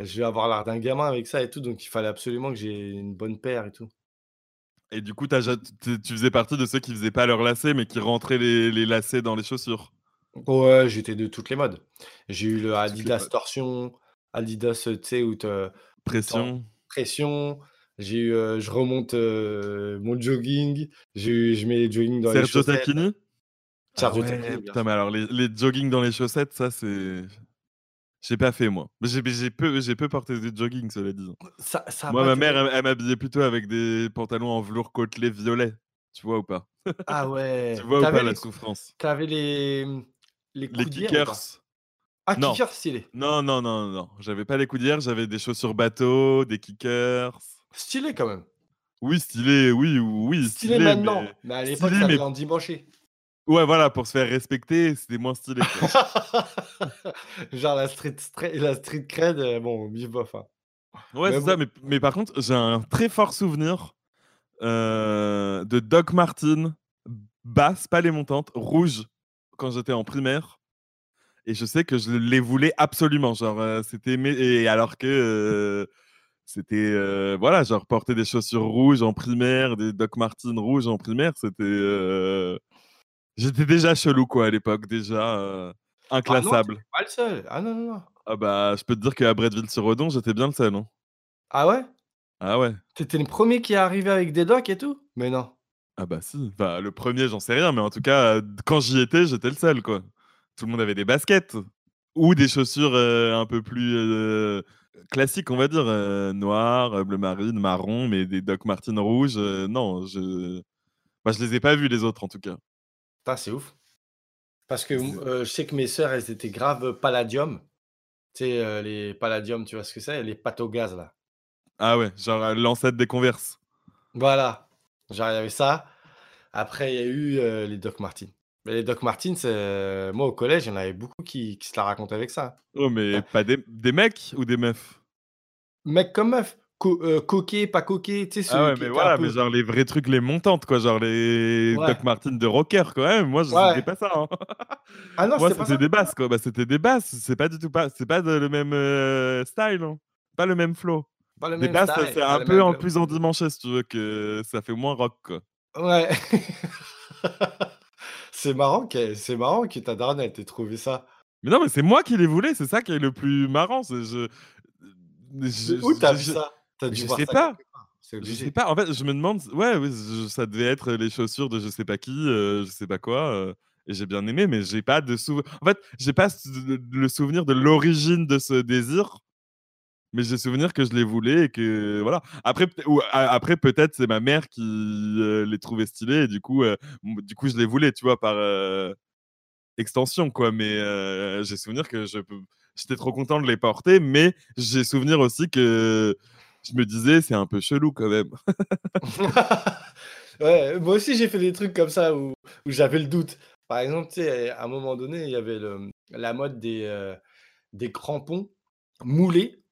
je vais avoir l'air d'un gamin avec ça et tout, donc il fallait absolument que j'ai une bonne paire et tout. Et du coup, ja- tu tu faisais partie de ceux qui faisaient pas leurs lacets, mais qui rentraient les, les lacets dans les chaussures? Ouais, j'étais de toutes les modes. J'ai eu le Adidas. Torsion, Adidas, tu sais, où te Pression. pression. J'ai eu, euh, je remonte euh, mon jogging. J'ai eu, je mets les jogging dans les Sergio chaussettes. Tacchini? Ah Sergio ouais, Tacchini, bien putain, sûr. mais alors les, les jogging dans les chaussettes, ça c'est. J'ai pas fait moi. Mais J'ai j'ai peu, j'ai peu porté des jogging, cela dit. Ça, ça a Moi, ma mère, elle, elle m'habillait plutôt avec des pantalons en velours côtelé violet. Tu vois ou pas? Ah <laughs> Tu ouais. vois ou pas la les, souffrance? t'avais les, les Les pas? kickers Ah, Non. kicker stylé. Non, non, non, non. J'avais pas les coudières, j'avais des chaussures bateau, des kickers. Stylé quand même. Oui, stylé, oui, oui, Stylé stylé, maintenant. mais. Mais à l'époque, ça mais avait l'endimanché. Ouais, voilà, pour se faire respecter, c'était moins stylé. <laughs> Genre la street, la street cred, euh, bon, bif bof. hein. Ouais, c'est ça, mais, mais par contre, j'ai un très fort souvenir euh, de Doc Martin, basse, pas les montantes, rouge, quand j'étais en primaire. Et je sais que je les voulais absolument. Genre, euh, c'était. Et alors que. euh, c'était. euh, voilà, genre, porter des chaussures rouges en primaire, des Doc Martin rouges en primaire, c'était. euh, J'étais déjà chelou, quoi, à l'époque, déjà euh, Ah non, inclassable. t'es pas le seul. Ah non, non, non. Ah bah, je peux te dire qu'à Bretteville-sur-Odon, j'étais bien le seul. hein. Ah ouais? Ah ouais. T'étais le premier qui est arrivé avec des docks et tout? Mais non. Ah bah si, enfin, le premier, j'en sais rien, mais en tout cas, quand j'y étais, j'étais le seul, quoi. Tout le monde avait des baskets ou des chaussures un peu plus classiques, on va dire, euh, noires, euh, bleu marine, marron, mais des Doc Martens rouges, euh, non, je... Bah, je les ai pas vus les autres en tout cas. Putain, c'est ouf. Parce que euh, je sais que mes sœurs, elles étaient grave palladium. Tu sais, les palladium, tu vois ce que c'est Les pâtes au gaz, là. Ah ouais, genre l'ancêtre des Converse. Voilà. Genre, il y avait ça. Après, il y a eu les Doc Martens. Mais les Doc Martens, euh, moi, au collège, il y en avait beaucoup qui, qui se la racontaient avec ça. Oh, mais pas des, des mecs ou des meufs? Mec comme meuf. Co euh, coquet, pas coquet, tu sais, Ah ouais, mais voilà, peu... mais genre les vrais trucs, les montantes, quoi, genre les Ouais. Doc Martens de rocker, quoi. Ouais, moi, je- Ouais. pas ça. hein. Ah non, c'était pas c'était ça des basses, quoi. Bah, c'était des basses. C'est pas du tout pas. C'est pas de- le même euh, style, hein. pas le même flow. Pas le Des même basses, pas un peu même en plus endimanché, si tu veux, que ça fait moins rock, quoi. Ouais. <laughs> c'est marrant que c'est marrant que ta daronne elle t'ait trouvé ça. Mais non, mais c'est moi qui les voulais. C'est ça qui est le plus marrant. Je, Où t'as vu ça? Dû je voir sais ça pas. Je sais pas. En fait, je me demande. Ouais, ouais, je- ça devait être les chaussures de je sais pas qui, euh, je sais pas quoi. euh, et j'ai bien aimé, mais j'ai pas de souvenir. En fait, j'ai pas le souvenir de l'origine de ce désir. Mais j'ai souvenir que je les voulais et que voilà. Après, ou, après peut-être c'est ma mère qui euh, les trouvait stylés et du coup, euh, du coup je les voulais, tu vois, par euh, extension quoi. Mais j'ai souvenir que je j'étais trop content de les porter, mais j'ai souvenir aussi que je me disais c'est un peu chelou quand même. <laughs> ouais, moi aussi j'ai fait des trucs comme ça où, où j'avais le doute. Par exemple, à un moment donné, il y avait le- la mode des, des crampons moulés,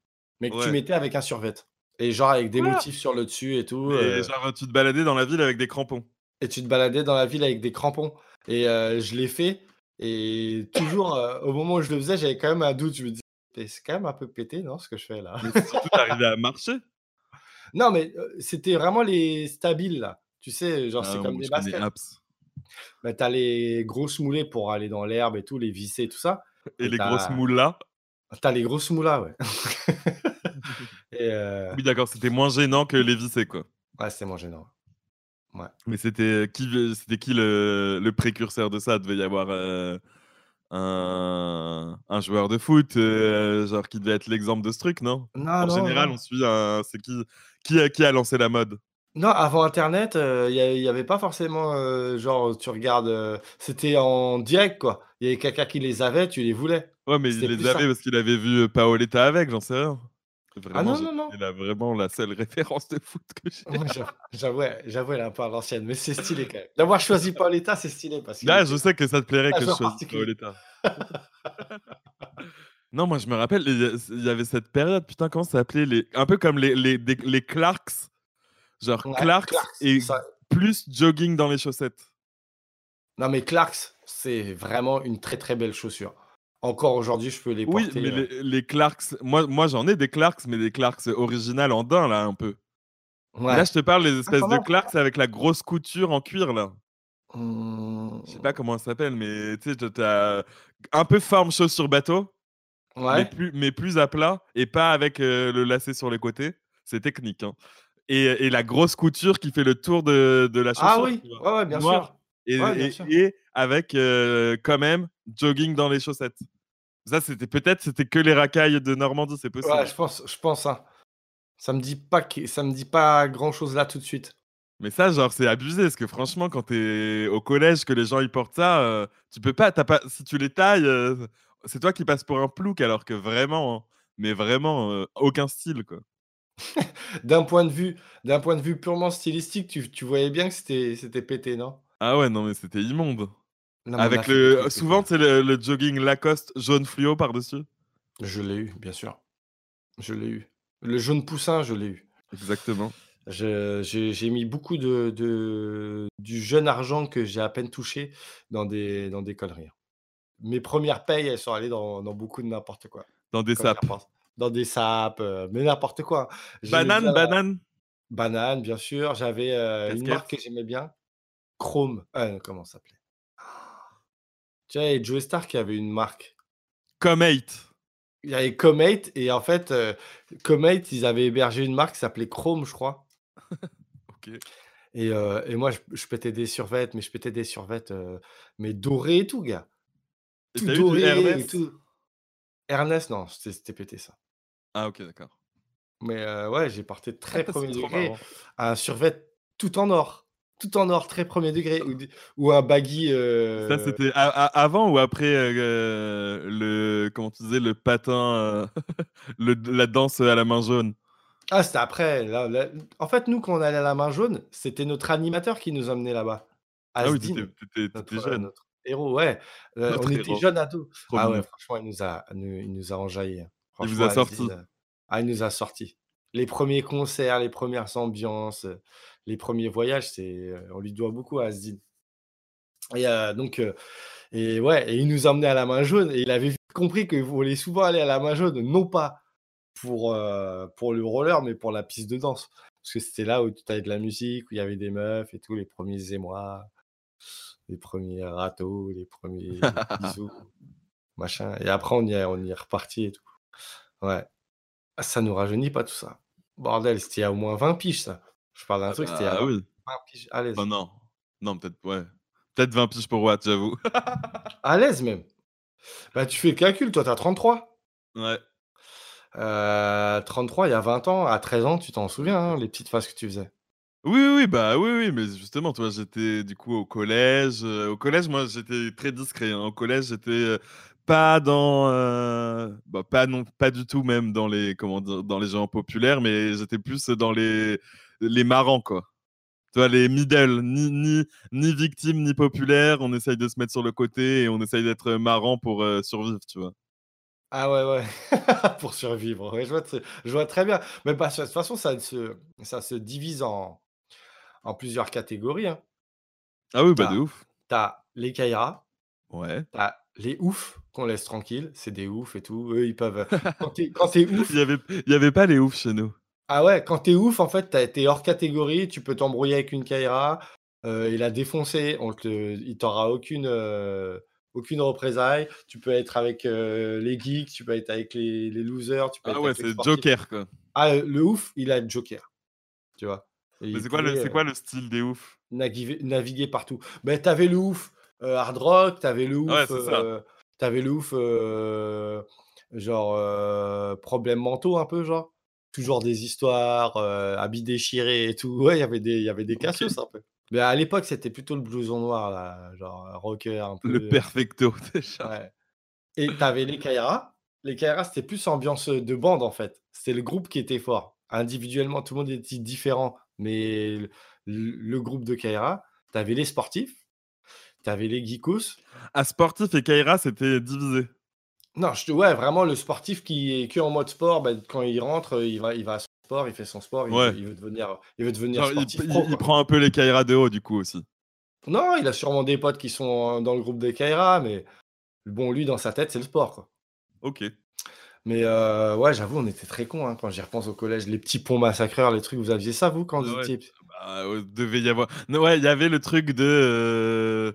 mais que tu mettais avec un survêt. Et genre avec des Quoi motifs sur le dessus et tout. Et euh, genre tu te baladais dans la ville avec des crampons. et tu te baladais dans la ville avec des crampons. Et euh, je l'ai fait. Et toujours, euh, au moment où je le faisais, j'avais quand même un doute. Je me disais, Mais c'est quand même un peu pété, non, ce que je fais là? Mais surtout t'arrivais à marcher. non, mais c'était vraiment les stabiles là. Tu sais, genre, Ah c'est comme des baskets. Bah, t'as les grosses moulées pour aller dans l'herbe et tout, les vissés et tout ça. Et Et les grosses moules là. T'as les grosses moulas, ouais. <laughs> et euh, Oui d'accord, c'était moins gênant que les vissés quoi. ouais, c'était moins gênant. Mais c'était qui, c'était qui le, le précurseur de ça? Il devait y avoir euh, un, un joueur de foot, euh, genre qui devait être l'exemple de ce truc, non? Non, En non, général, non. on suit un. C'est qui, qui, a, qui a lancé la mode? Non, avant Internet, il n'y avait pas forcément, euh, genre, tu regardes, euh, c'était en direct, quoi. Il y avait quelqu'un qui les avait, tu les voulais. Ouais, mais il les avait ça. parce qu'il avait vu euh, Paoletta avec, j'en sais rien. Vraiment, Ah non, non, non. Il a vraiment la seule <laughs> référence de foot que j'ai. J'avoue- J'avoue, elle- elle est un peu à l'ancienne, mais c'est stylé quand même. D'avoir choisi Paoletta, c'est stylé parce que. Là, je sais que ça te plairait que je choisisse. Paoletta. non, moi, je me rappelle, il y avait cette période, putain, comment ça s'appelait les... Un peu comme les, les, les Clarks. Genre Ouais, Clarks, Clarks, et ça- plus jogging dans les chaussettes. Non, mais Clarks, c'est vraiment une très très belle chaussure. Encore aujourd'hui, je peux les Oui, porter. mais euh, les, les Clarks, moi, moi j'en ai des Clarks, mais des Clarks originales en daim, là, un peu. ouais. Là, je te parle des espèces pas de. Clarks avec la grosse couture en cuir, là. Mmh, Je sais pas comment ça s'appelle, mais tu sais, t'as- t'as un peu forme chaussure bateau, mais, plus, mais plus à plat, et pas avec euh, le lacet sur les côtés. C'est technique. hein. Et, et la grosse couture qui fait le tour de, de la chaussure. Ah oui, tu ouais, bien sûr. Et, Ouais, bien et- sûr. et avec euh, quand même jogging dans les chaussettes. Ça, c'était peut-être c'était que les racailles de Normandie, c'est possible. Ouais, je pense, je pense. Hein. Ça me dit pas que, ça me dit pas grand chose là tout de suite. Mais ça, genre, c'est abusé, parce que franchement, quand t'es au collège, que les gens ils portent ça, euh, tu peux pas, t'as pas, si tu les tailles, euh, c'est toi qui passes pour un plouc, alors que vraiment, hein, mais vraiment, euh, aucun style, quoi. <laughs> D'un point de vue, d'un point de vue purement stylistique, tu, tu voyais bien que c'était pété, non? Ah ouais, non, mais c'était immonde. Non, Avec le. c'est Souvent, c'est le, le jogging Lacoste jaune fluo par-dessus. Je l'ai eu, bien sûr. Je l'ai eu. Le jaune poussin, je l'ai eu. Exactement. Je- J'ai j'ai mis beaucoup de, de- du jeune argent que j'ai à peine touché dans des, dans des conneries. Mes premières payes, elles sont allées dans, dans beaucoup de n'importe quoi. Dans des sapes. Dans des sapes, euh, mais n'importe quoi. J'aimais Banane, la- banane. Banane, bien sûr. J'avais euh, une marque que j'aimais bien. Chrome. Euh, comment ça s'appelait? Tu vois, Joe Star qui avait une marque. Comme 8. Il y avait Comate et en fait, euh, Comate, ils avaient hébergé une marque qui s'appelait Chrome, je crois. <laughs> Ok. Et, euh, et moi, je, je pétais des survêtes, mais je pétais des survêtes, euh, mais dorées et tout, gars. Et Tout du doré et Ernest? tout. Ernest, non, c'était pété ça. Ah, ok, d'accord. Mais euh, ouais, j'ai porté très premier C'est trop degré un survêt tout en or. Tout en or, très premier degré. Ou, ou un baggy. Ça, euh, c'était avant ou après euh, le. Comment tu disais, le patin. euh, <laughs> le, la danse à la main jaune? Ah, c'était après. là, là. En fait, nous, quand on allait à la main jaune, c'était notre animateur qui nous emmenait là-bas. Ah oui, t'étais- euh, jeune. notre héros, ouais. Euh, on était héros. jeunes ados. Trop Ah ouais, franchement, il nous a, il nous a enjaillé. Il vous a sorti. Euh, Ah, il nous a sorti. Les premiers concerts, les premières ambiances, euh, les premiers voyages, c'est, euh, on lui doit beaucoup à Asdin. Et euh, donc, euh, et ouais, et il nous emmenait à la main jaune et il avait compris que vous voulez souvent aller à la main jaune, non pas pour, euh, pour le roller, mais pour la piste de danse. Parce que c'était là où tu avais de la musique, où il y avait des meufs et tout, les premiers émois, les premiers râteaux, les premiers <laughs> bisous, machin. Et après, on y est, on y est reparti et tout. Ouais. Ah, ça nous rajeunit pas tout ça. Bordel, c'était il y a au moins 20 piges, ça. Je parle d'un Ah truc, c'était il y a bah 20 oui. 20 piges à l'aise. Enfin, non. Non, peut-être, ouais. Peut-être 20 piges pour Watt, j'avoue. <laughs> À l'aise même. Bah, tu fais le calcul, toi, t'as 33. ouais. Euh, 33, il y a 20 ans, à 13 ans, tu t'en souviens, hein, les petites phases que tu faisais? Oui, oui, oui, bah oui, oui, mais justement, toi, j'étais du coup au collège. euh, au collège, moi, j'étais très discret. hein. Au collège, j'étais euh, pas dans, euh, bah, pas non, pas du tout même dans les, comment dire, dans les gens populaires, mais j'étais plus dans les, les marrants, quoi. Tu vois, les middle, ni, ni, ni victime, ni populaire. On essaye de se mettre sur le côté et on essaye d'être marrant pour euh, survivre, tu vois. Ah ouais, ouais, <laughs> pour survivre. Ouais, je, vois, tr- je vois très bien. Mais bah, de toute façon, ça se, ça se divise en, en plusieurs catégories. Hein. Ah oui, bah de ouf. t'as les Kaira, Ouais. t'as les oufs qu'on laisse tranquilles, c'est des oufs et tout. Eux, ils peuvent. Quand t'es quand t'es <laughs> ouf, Il y avait, il y avait pas les oufs chez nous. Ah ouais, quand t'es ouf, en fait, t'as été hors catégorie, tu peux t'embrouiller avec une Kaira euh, défoncer, on te, il t'aura aucune, euh, aucune représaille. Tu peux être avec euh, les geeks, tu peux être avec les, les losers, tu peux Ah être ouais, avec les c'est sportifs. Joker, quoi. Ah, euh, le ouf, il a le Joker, tu vois. Et Mais il c'est quoi, le, c'est euh, quoi le style des oufs? naviguer, naviguer partout. Ben, t'avais le ouf euh, hard rock, t'avais le ouf, Ouais, euh, t'avais le ouf, euh, genre euh, problèmes mentaux un peu, genre. Toujours des histoires, euh, habits déchirés et tout. <laughs> Ouais, il y avait des, il y avait des un peu. Mais à l'époque, c'était plutôt le blouson noir, là, genre euh, rocker un peu. Le perfecto, <laughs> déjà. Ouais. Et t'avais les Kaira. Les Kaira, c'était plus ambiance de bande, en fait. C'était le groupe qui était fort. Individuellement, tout le monde était différent. Mais le, le groupe de Kaira, t'avais les sportifs, t'avais les geekos? À Sportif et Kaira, c'était divisé. Non, je te, ouais, vraiment le sportif qui est que en mode sport, bah, quand il rentre, il va, il va à son sport, il fait son sport, il, Ouais. veut, il veut devenir, il veut devenir il, sportif il- pro, il quoi. prend un peu les Kaira de haut, du coup, aussi. Non, il a sûrement des potes qui sont dans le groupe de Kaira, mais bon, lui, dans sa tête, c'est le sport, quoi. Ok. Mais euh, ouais, j'avoue, on était très cons hein, quand j'y repense au collège. Les petits ponts massacreurs, les trucs, vous aviez ça, vous, quand Ah vous ouais. étiez Bah, euh, devait y avoir. Non, ouais, il y avait le truc de. euh,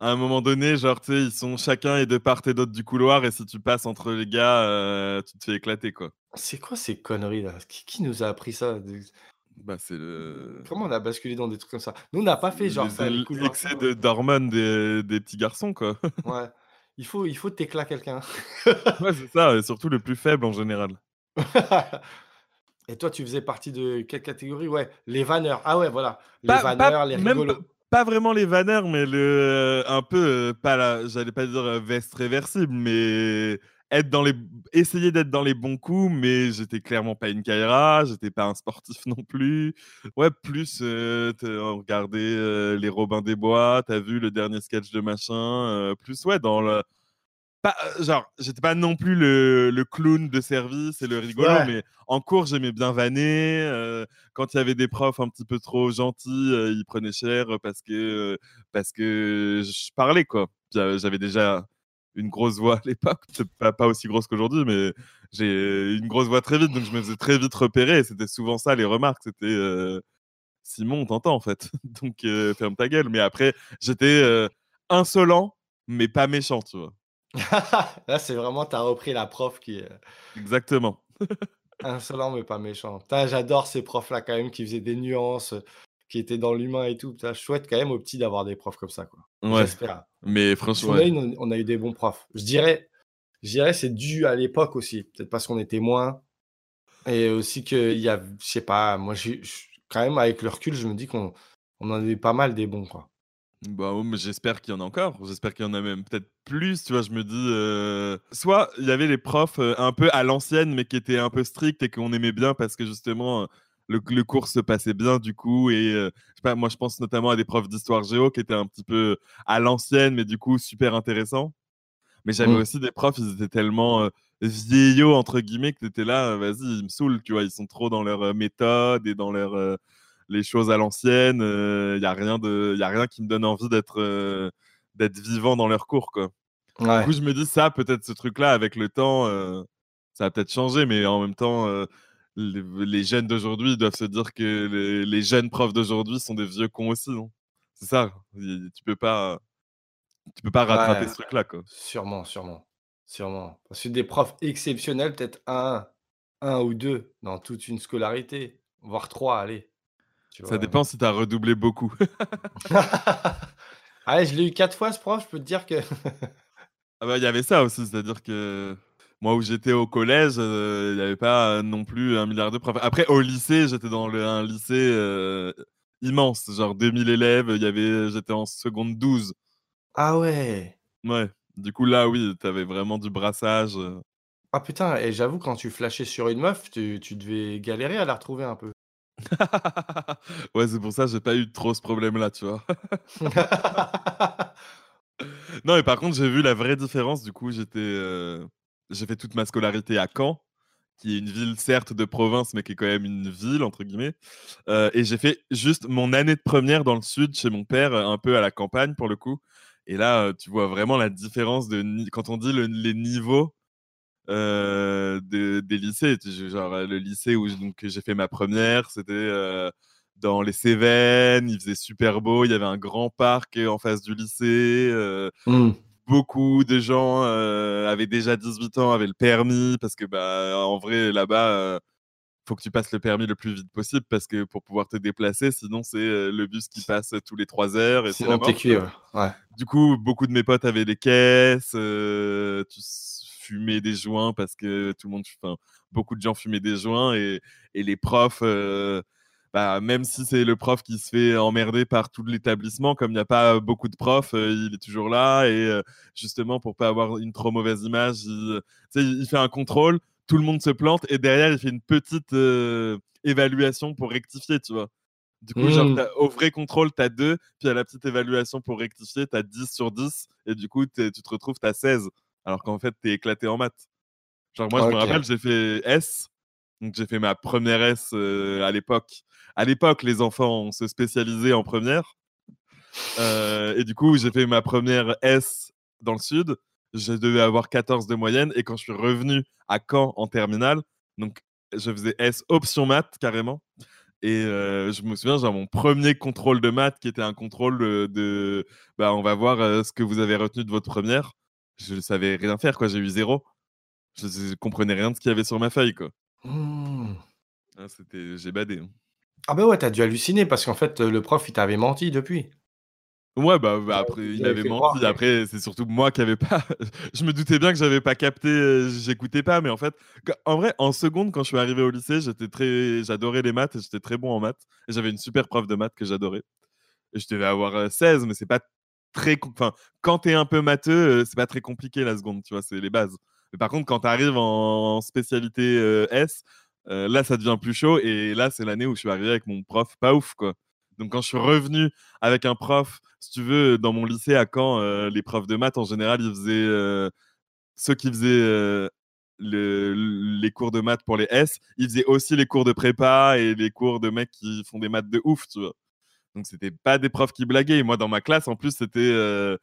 À un moment donné, genre, tu sais, ils sont chacun et de part et d'autre du couloir, et si tu passes entre les gars, euh, tu te fais éclater, quoi. C'est quoi ces conneries là? Qui, qui nous a appris ça? Bah, c'est le. Comment on a basculé dans des trucs comme ça? Nous, on n'a pas fait genre les ça, les él- couloirs. excès de- d'hormones des, des petits garçons, quoi. <laughs> Ouais. Il faut, il faut t'éclater quelqu'un. ouais, c'est ça, et surtout le plus faible en général. <laughs> Et toi, tu faisais partie de quelle catégorie? Ouais, les vanneurs. Ah ouais, voilà. Les Pas- vanneurs, pas- les rigolos. Pas vraiment les vanneurs, mais le, un peu, euh, pas la, j'allais pas dire euh, veste réversible, mais être dans les, essayer d'être dans les bons coups, mais j'étais clairement pas une Kaira, j'étais pas un sportif <laughs> non plus. Ouais, plus euh, regarder euh, les Robins des Bois, t'as vu le dernier sketch de machin, euh, plus ouais dans le, pas, genre, j'étais pas non plus le, le, clown de service et le rigolo, mais en cours, j'aimais bien vanner. quand il y avait des profs un petit peu trop gentils, ils prenaient cher parce que, parce que je parlais, quoi. J'avais déjà une grosse voix à <laughs> l'époque, pas, pas aussi grosse qu'aujourd'hui, mais j'ai une grosse voix très vite, donc je me faisais très vite repérer. C'était souvent ça, les remarques. C'était euh, Simon, t'entends en fait. <laughs> donc euh, ferme ta gueule. Mais après, j'étais euh, insolent, mais pas méchant, tu vois. <laughs> Là, c'est vraiment, t'as repris la prof qui est. Exactement. <laughs> insolent, mais pas méchant. J'adore ces profs-là quand même qui faisaient des nuances qui était dans l'humain et tout. Je souhaite quand même aux petits d'avoir des profs comme ça. Quoi. J'espère. Mais franchement. On, a eu des bons profs. Je dirais, je dirais c'est dû à l'époque aussi. Peut-être parce qu'on était moins. Et aussi qu'il y a, je sais pas, moi, quand même, avec le recul, je me dis qu'on on en avait pas mal des bons. Quoi. Bah, mais j'espère qu'il y en a encore. J'espère qu'il y en a même peut-être plus. Tu vois, je me dis. Euh, soit il y avait les profs euh, un peu à l'ancienne, mais qui étaient un peu stricts et qu'on aimait bien parce que justement le, cours se passait bien du coup. Et euh, je sais pas, moi, je pense notamment à des profs d'histoire géo qui étaient un petit peu à l'ancienne, mais du coup super intéressants. Mais j'avais mmh. aussi des profs, ils étaient tellement euh, vieillots, entre guillemets, que tu étais là, euh, vas-y, ils me saoulent, tu vois, ils sont trop dans leur méthode et dans leur, les choses à l'ancienne. Il n'y a, rien de, y a rien qui me donne envie d'être d'être vivant dans leur cours, quoi. Du coup, je me dis ça, peut-être ce truc-là, avec le temps, ça a peut-être changé, mais en même temps, les, jeunes d'aujourd'hui doivent se dire que les, jeunes profs d'aujourd'hui sont des vieux cons aussi, non? C'est ça. Tu peux pas, tu peux pas rattraper ce truc-là, quoi. Sûrement, sûrement, sûrement. Parce que des profs exceptionnels, peut-être un, un ou deux dans toute une scolarité, voire trois, allez. Ça dépend si tu as redoublé beaucoup. <laughs> allez, je l'ai eu quatre fois ce prof, je peux te dire que. ah bah il y avait ça aussi, c'est-à-dire que moi où j'étais au collège, euh, il n'y avait pas non plus un milliard de profs. Après, au lycée, j'étais dans un lycée euh, immense, genre 2000 élèves, y avait, j'étais en seconde 12. Ah ouais Ouais, du coup là, oui, tu avais vraiment du brassage. Euh. Ah putain, et j'avoue, quand tu flashais sur une meuf, tu, devais galérer à la retrouver un peu. <laughs> ouais, c'est pour ça que j'ai pas eu trop ce problème-là, tu vois. <laughs> <laughs> non, mais par contre, j'ai vu la vraie différence. Du coup, j'étais j'ai fait toute ma scolarité à Caen, qui est une ville certes de province, mais qui est quand même une ville, entre guillemets. Euh, et j'ai fait juste mon année de première dans le sud, chez mon père, un peu à la campagne pour le coup. Et là, euh, tu vois vraiment la différence de quand on dit les niveaux euh, des lycées. Genre le lycée où j'ai fait ma première, c'était dans les Cévennes, il faisait super beau, il y avait un grand parc en face du lycée. Mmh beaucoup de gens euh, avaient déjà 18 ans, avaient le permis, parce que bah, en vrai, là-bas, il euh, faut que tu passes le permis le plus vite possible, parce que pour pouvoir te déplacer, sinon c'est euh, le bus qui passe tous les 3 heures. Et sinon, t'es cuit, ouais. Du coup, beaucoup de mes potes avaient des caisses, tu fumais des joints, parce que tout le monde, enfin, beaucoup de gens fumaient des joints, et, et les profs bah, même si c'est le prof qui se fait emmerder par tout l'établissement, comme il n'y a pas beaucoup de profs, euh, il est toujours là. Et euh, justement, pour pas avoir une trop mauvaise image, il, il, fait un contrôle, tout le monde se plante, et derrière, il fait une petite euh, évaluation pour rectifier, tu vois. Du coup, genre, mmh. au vrai contrôle, tu as 2, puis à la petite évaluation pour rectifier, tu as 10 sur 10, et du coup, tu te retrouves, tu as 16, alors qu'en fait, tu es éclaté en maths. Genre, moi, je me rappelle, j'ai fait S, donc j'ai fait ma première S à l'époque à l'époque, les enfants, on se spécialisait en première. Euh, et du coup, j'ai fait ma première S dans le sud. Je devais avoir 14 de moyenne. Et quand je suis revenu à Caen en terminale, donc je faisais S option maths carrément. Et euh, je me souviens, j'ai mon premier contrôle de maths qui était un contrôle de, bah, on va voir euh, ce que vous avez retenu de votre première. Je ne savais rien faire, quoi. J'ai eu zéro. Je ne comprenais rien de ce qu'il y avait sur ma feuille, quoi. Mmh. Ah, c'était, j'ai badé. Hein. Ah bah ouais, t'as dû halluciner parce qu'en fait, le prof, il t'avait menti depuis. Ouais, bah, bah après, il avait menti. Après, c'est surtout moi qui avait pas. <laughs> je me doutais bien que j'avais pas capté, j'écoutais pas, mais en fait, en vrai, en seconde, quand je suis arrivé au lycée, j'étais très, j'adorais les maths et j'étais très bon en maths. J'avais une super prof de maths que j'adorais. Et je devais avoir 16, mais c'est pas très. Enfin, quand t'es un peu matheux, c'est pas très compliqué la seconde, tu vois, c'est les bases. Mais par contre, quand tu arrives en spécialité euh, S, euh, là, ça devient plus chaud. Et là, c'est l'année où je suis arrivé avec mon prof pas ouf, quoi. Donc, quand je suis revenu avec un prof, si tu veux, dans mon lycée à Caen, euh, les profs de maths, en général, ils faisaient. ceux qui faisaient le- les cours de maths pour les S, ils faisaient aussi les cours de prépa et les cours de mecs qui font des maths de ouf, tu vois. Donc, c'était pas des profs qui blaguaient. Moi, dans ma classe, en plus, c'était euh,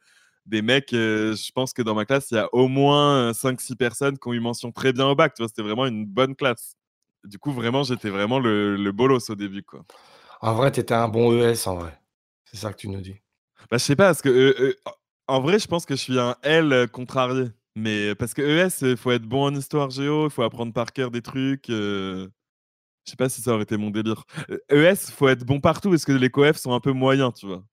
des mecs. euh, je pense que dans ma classe, il y a au moins 5-6 personnes qui ont eu mention très bien au bac. Tu vois, c'était vraiment une bonne classe. Du coup, vraiment, j'étais vraiment le, le bolos au début, quoi. En vrai, t'étais un bon ES, en vrai. C'est ça que tu nous dis. Bah, je sais pas, parce que euh, euh, en vrai, je pense que je suis un L euh, contrarié. Mais parce que ES, il faut être bon en histoire géo, il faut apprendre par cœur des trucs. euh, Je sais pas si ça aurait été mon délire. ES, faut être bon partout parce que les coefs sont un peu moyens, tu vois.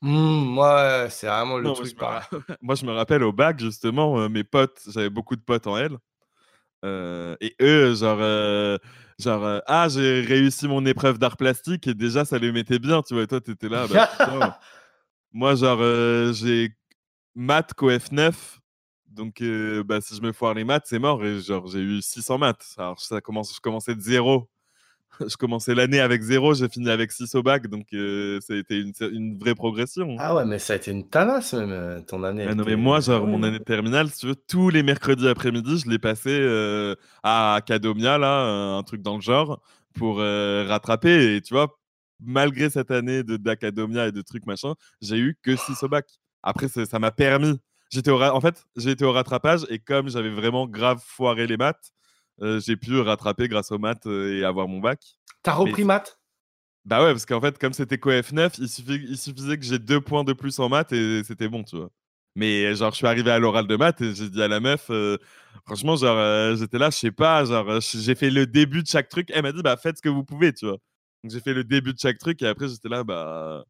Moi, c'est vraiment le Non, moi, truc je par <laughs> Moi, je me rappelle au bac, justement, euh, mes potes, j'avais beaucoup de potes en L. euh, et eux, genre, euh, genre ah, j'ai réussi mon épreuve d'art plastique et déjà, ça les mettait bien, tu vois. Et toi, t'étais là, bah, putain. Moi, genre, j'ai maths coef 9. Donc, bah, si je me foire les maths, c'est mort. Et genre, j'ai eu 600 maths. Alors, ça commence, je commençais de zéro. <laughs> je commençais l'année avec zéro, j'ai fini avec 6 au bac. Donc, euh, ça a été une, une vraie progression. Ah ouais, mais ça a été une tanasse, même, euh, ton année. Ah non, mais moi, genre, mon année de terminale, si tu veux, tous les mercredis après-midi, je l'ai passé euh, à Academia, là, un truc dans le genre, pour euh, rattraper. Et tu vois, malgré cette année d'Academia et de trucs machin, j'ai eu que 6 au bac. Après, ça m'a permis. J'étais En fait, j'ai été au rattrapage et comme j'avais vraiment grave foiré les maths, j'ai pu rattraper grâce aux maths euh, et avoir mon bac. T'as repris maths? Bah ouais, parce qu'en fait, comme c'était coef 9, il, suffisait que j'ai deux points de plus en maths et c'était bon, tu vois. Mais genre, je suis arrivé à l'oral de maths et j'ai dit à la meuf, euh, franchement, genre, euh, j'étais là, je sais pas, genre, euh, j'ai fait le début de chaque truc. Elle m'a dit, bah, faites ce que vous pouvez, tu vois. Donc, j'ai fait le début de chaque truc et après, j'étais là, bah,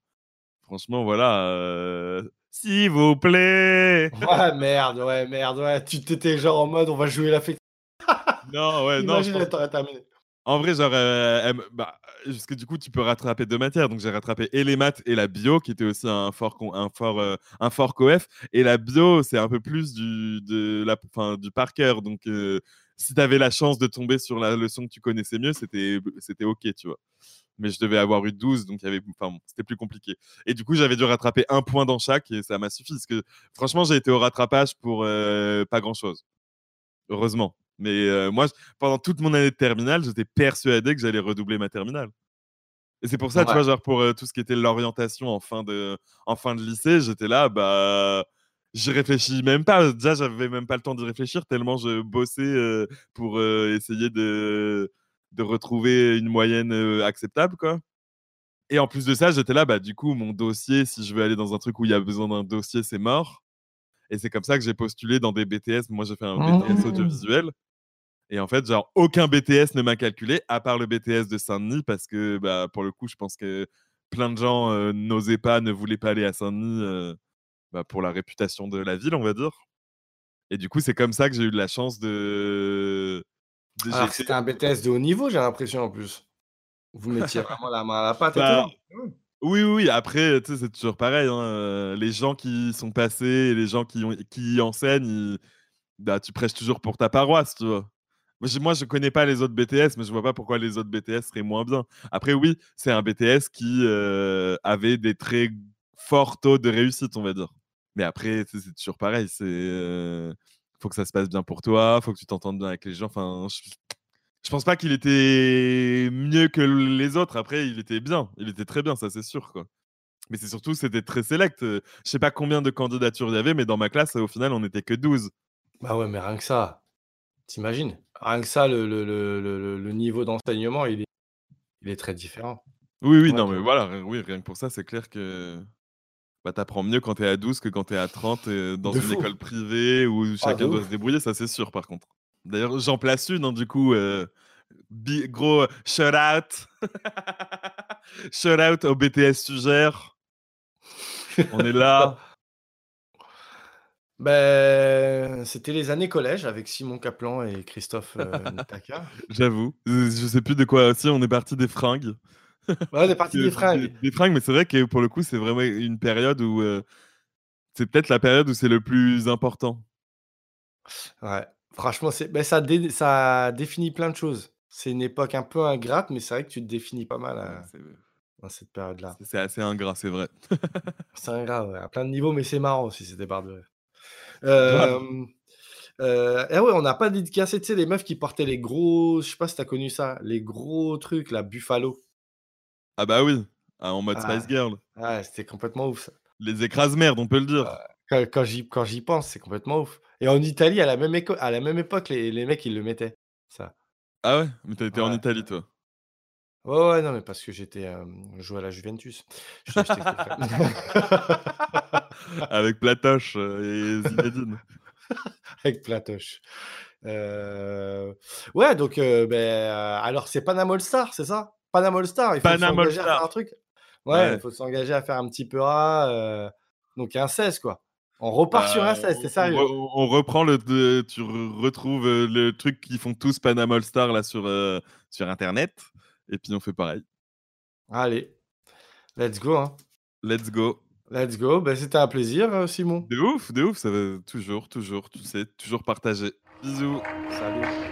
franchement, voilà, euh, s'il vous plaît. Ouais, merde, ouais, merde, ouais. Tu t'étais genre en mode, on va jouer la fête. Non, ouais, non, pense- terminé. En vrai, genre, euh, bah, parce que du coup, tu peux rattraper deux matières. Donc, j'ai rattrapé et les maths et la bio, qui était aussi un fort, un fort, euh, un fort coef. Et la bio, c'est un peu plus du, de la, du par cœur. Donc, euh, si tu avais la chance de tomber sur la leçon que tu connaissais mieux, c'était, c'était OK, tu vois. Mais je devais avoir eu 12, donc il y avait, enfin, bon, c'était plus compliqué. Et du coup, j'avais dû rattraper un point dans chaque et ça m'a suffi. Parce que franchement, j'ai été au rattrapage pour pas grand-chose. Heureusement. Mais euh, moi, pendant toute mon année de terminale, j'étais persuadé que j'allais redoubler ma terminale. Et c'est pour ça, tu vois, genre pour euh, tout ce qui était l'orientation en fin de, en fin de lycée, j'étais là, bah, j'y réfléchis même pas. Déjà, j'avais même pas le temps d'y réfléchir tellement je bossais euh, pour essayer de, de retrouver une moyenne acceptable, quoi. Et en plus de ça, j'étais là, bah, du coup, mon dossier, si je veux aller dans un truc où il y a besoin d'un dossier, c'est mort. Et c'est comme ça que j'ai postulé dans des BTS. Moi, j'ai fait un BTS Mmh. audiovisuel. Et en fait, genre, aucun BTS ne m'a calculé, à part le BTS de Saint-Denis, parce que, bah, pour le coup, je pense que plein de gens euh, n'osaient pas, ne voulaient pas aller à Saint-Denis euh, bah, pour la réputation de la ville, on va dire. Et du coup, c'est comme ça que j'ai eu de la chance de. de- Alors, c'était un BTS de haut niveau, j'ai l'impression, en plus. Vous mettiez vraiment la main à la pâte et Bah, tout. Oui, oui. Après, tu sais, c'est toujours pareil. hein, euh, Les gens qui sont passés et les gens qui, ont, qui enseignent, ils- bah, tu prêches toujours pour ta paroisse, tu vois. Moi, je- Moi, je connais pas les autres BTS, mais je vois pas pourquoi les autres BTS seraient moins bien. Après, oui, c'est un BTS qui euh, avait des très forts taux de réussite, on va dire. Mais après, c'est toujours pareil. C'est euh, faut que ça se passe bien pour toi, faut que tu t'entendes bien avec les gens. Enfin, je, je pense pas qu'il était mieux que les autres. Après, il était bien. Il était très bien, ça c'est sûr, quoi. Mais c'est surtout, c'était très select. Je sais pas combien de candidatures il y avait, mais dans ma classe, au final, on n'était que 12. Bah ouais, mais rien que ça, t'imagines? Rien que ça, le, le, le, le- le niveau d'enseignement, il est, il est très différent. Oui, oui, Ouais, non, mais voilà, oui, rien que pour ça, c'est clair que bah, t'apprends mieux quand t'es à 12 que quand t'es à 30 euh, dans De une fou. école privée où chacun de doit ouf. se débrouiller, ça c'est sûr, par contre. D'ailleurs, j'en place une, hein, du coup, euh, gros shout out. <laughs> shout out au BTS Sugère. On est <laughs> là. Ben, c'était les années collège avec Simon Kaplan et Christophe euh. <laughs> J'avoue. Je sais plus de quoi aussi, on est parti des fringues. Ouais, on est parti <laughs> des fringues. Des, fringues, mais c'est vrai que pour le coup, c'est vraiment une période où. euh, c'est peut-être la période où c'est le plus important. Ouais. Franchement, c'est ben, ça dé ça définit plein de choses. C'est une époque un peu ingrate, mais c'est vrai que tu te définis pas mal, Ouais, dans cette période-là. c'est assez ingrat, c'est vrai. C'est ingrat, ouais, à plein de niveaux, mais c'est marrant aussi ces débardeurs. Grave. Hem, heu, eh ouais, on n'a pas dédicacé, tu sais, les meufs qui portaient les gros je sais pas si tu as connu ça? Les gros trucs là, Buffalo. Ah bah oui, ah, en mode Ah, Spice Girl. ouais, c'était complètement ouf ça. Les écrase-merdes, on peut le dire. Quand quand j'y quand j'y pense, c'est complètement ouf et en Italie, à la même éco à la même époque, les les mecs, ils le mettaient, ça. Ah ouais? Mais tu été en Ouais. Italie, toi? Ouais, ouais, non, mais parce que j'étais, jouais à la Juventus. <laughs> Avec Platoche, heu, et Zinedine. <laughs> Avec Platoche. Heu, ouais, donc heu, beh, alors c'est Panama All Star, c'est ça? Panama All Star, il faut s'engager à faire un truc? Ouais, Ouais. il faut s'engager à faire un petit Peura, heu, donc un 16 quoi. On repart sur Bah, un 16, tu on sérieux? on reprend le de tu re retrouves, le truc qu'ils font tous Panama All Star là sur, sur internet et puis on fait pareil. Allez, let's go, hein. Let's go. Let's go, bah, c'était un plaisir, heu, Simon. De ouf, de ouf, ça va toujours, toujours, tu sais, toujours partager. Bisous. Salut.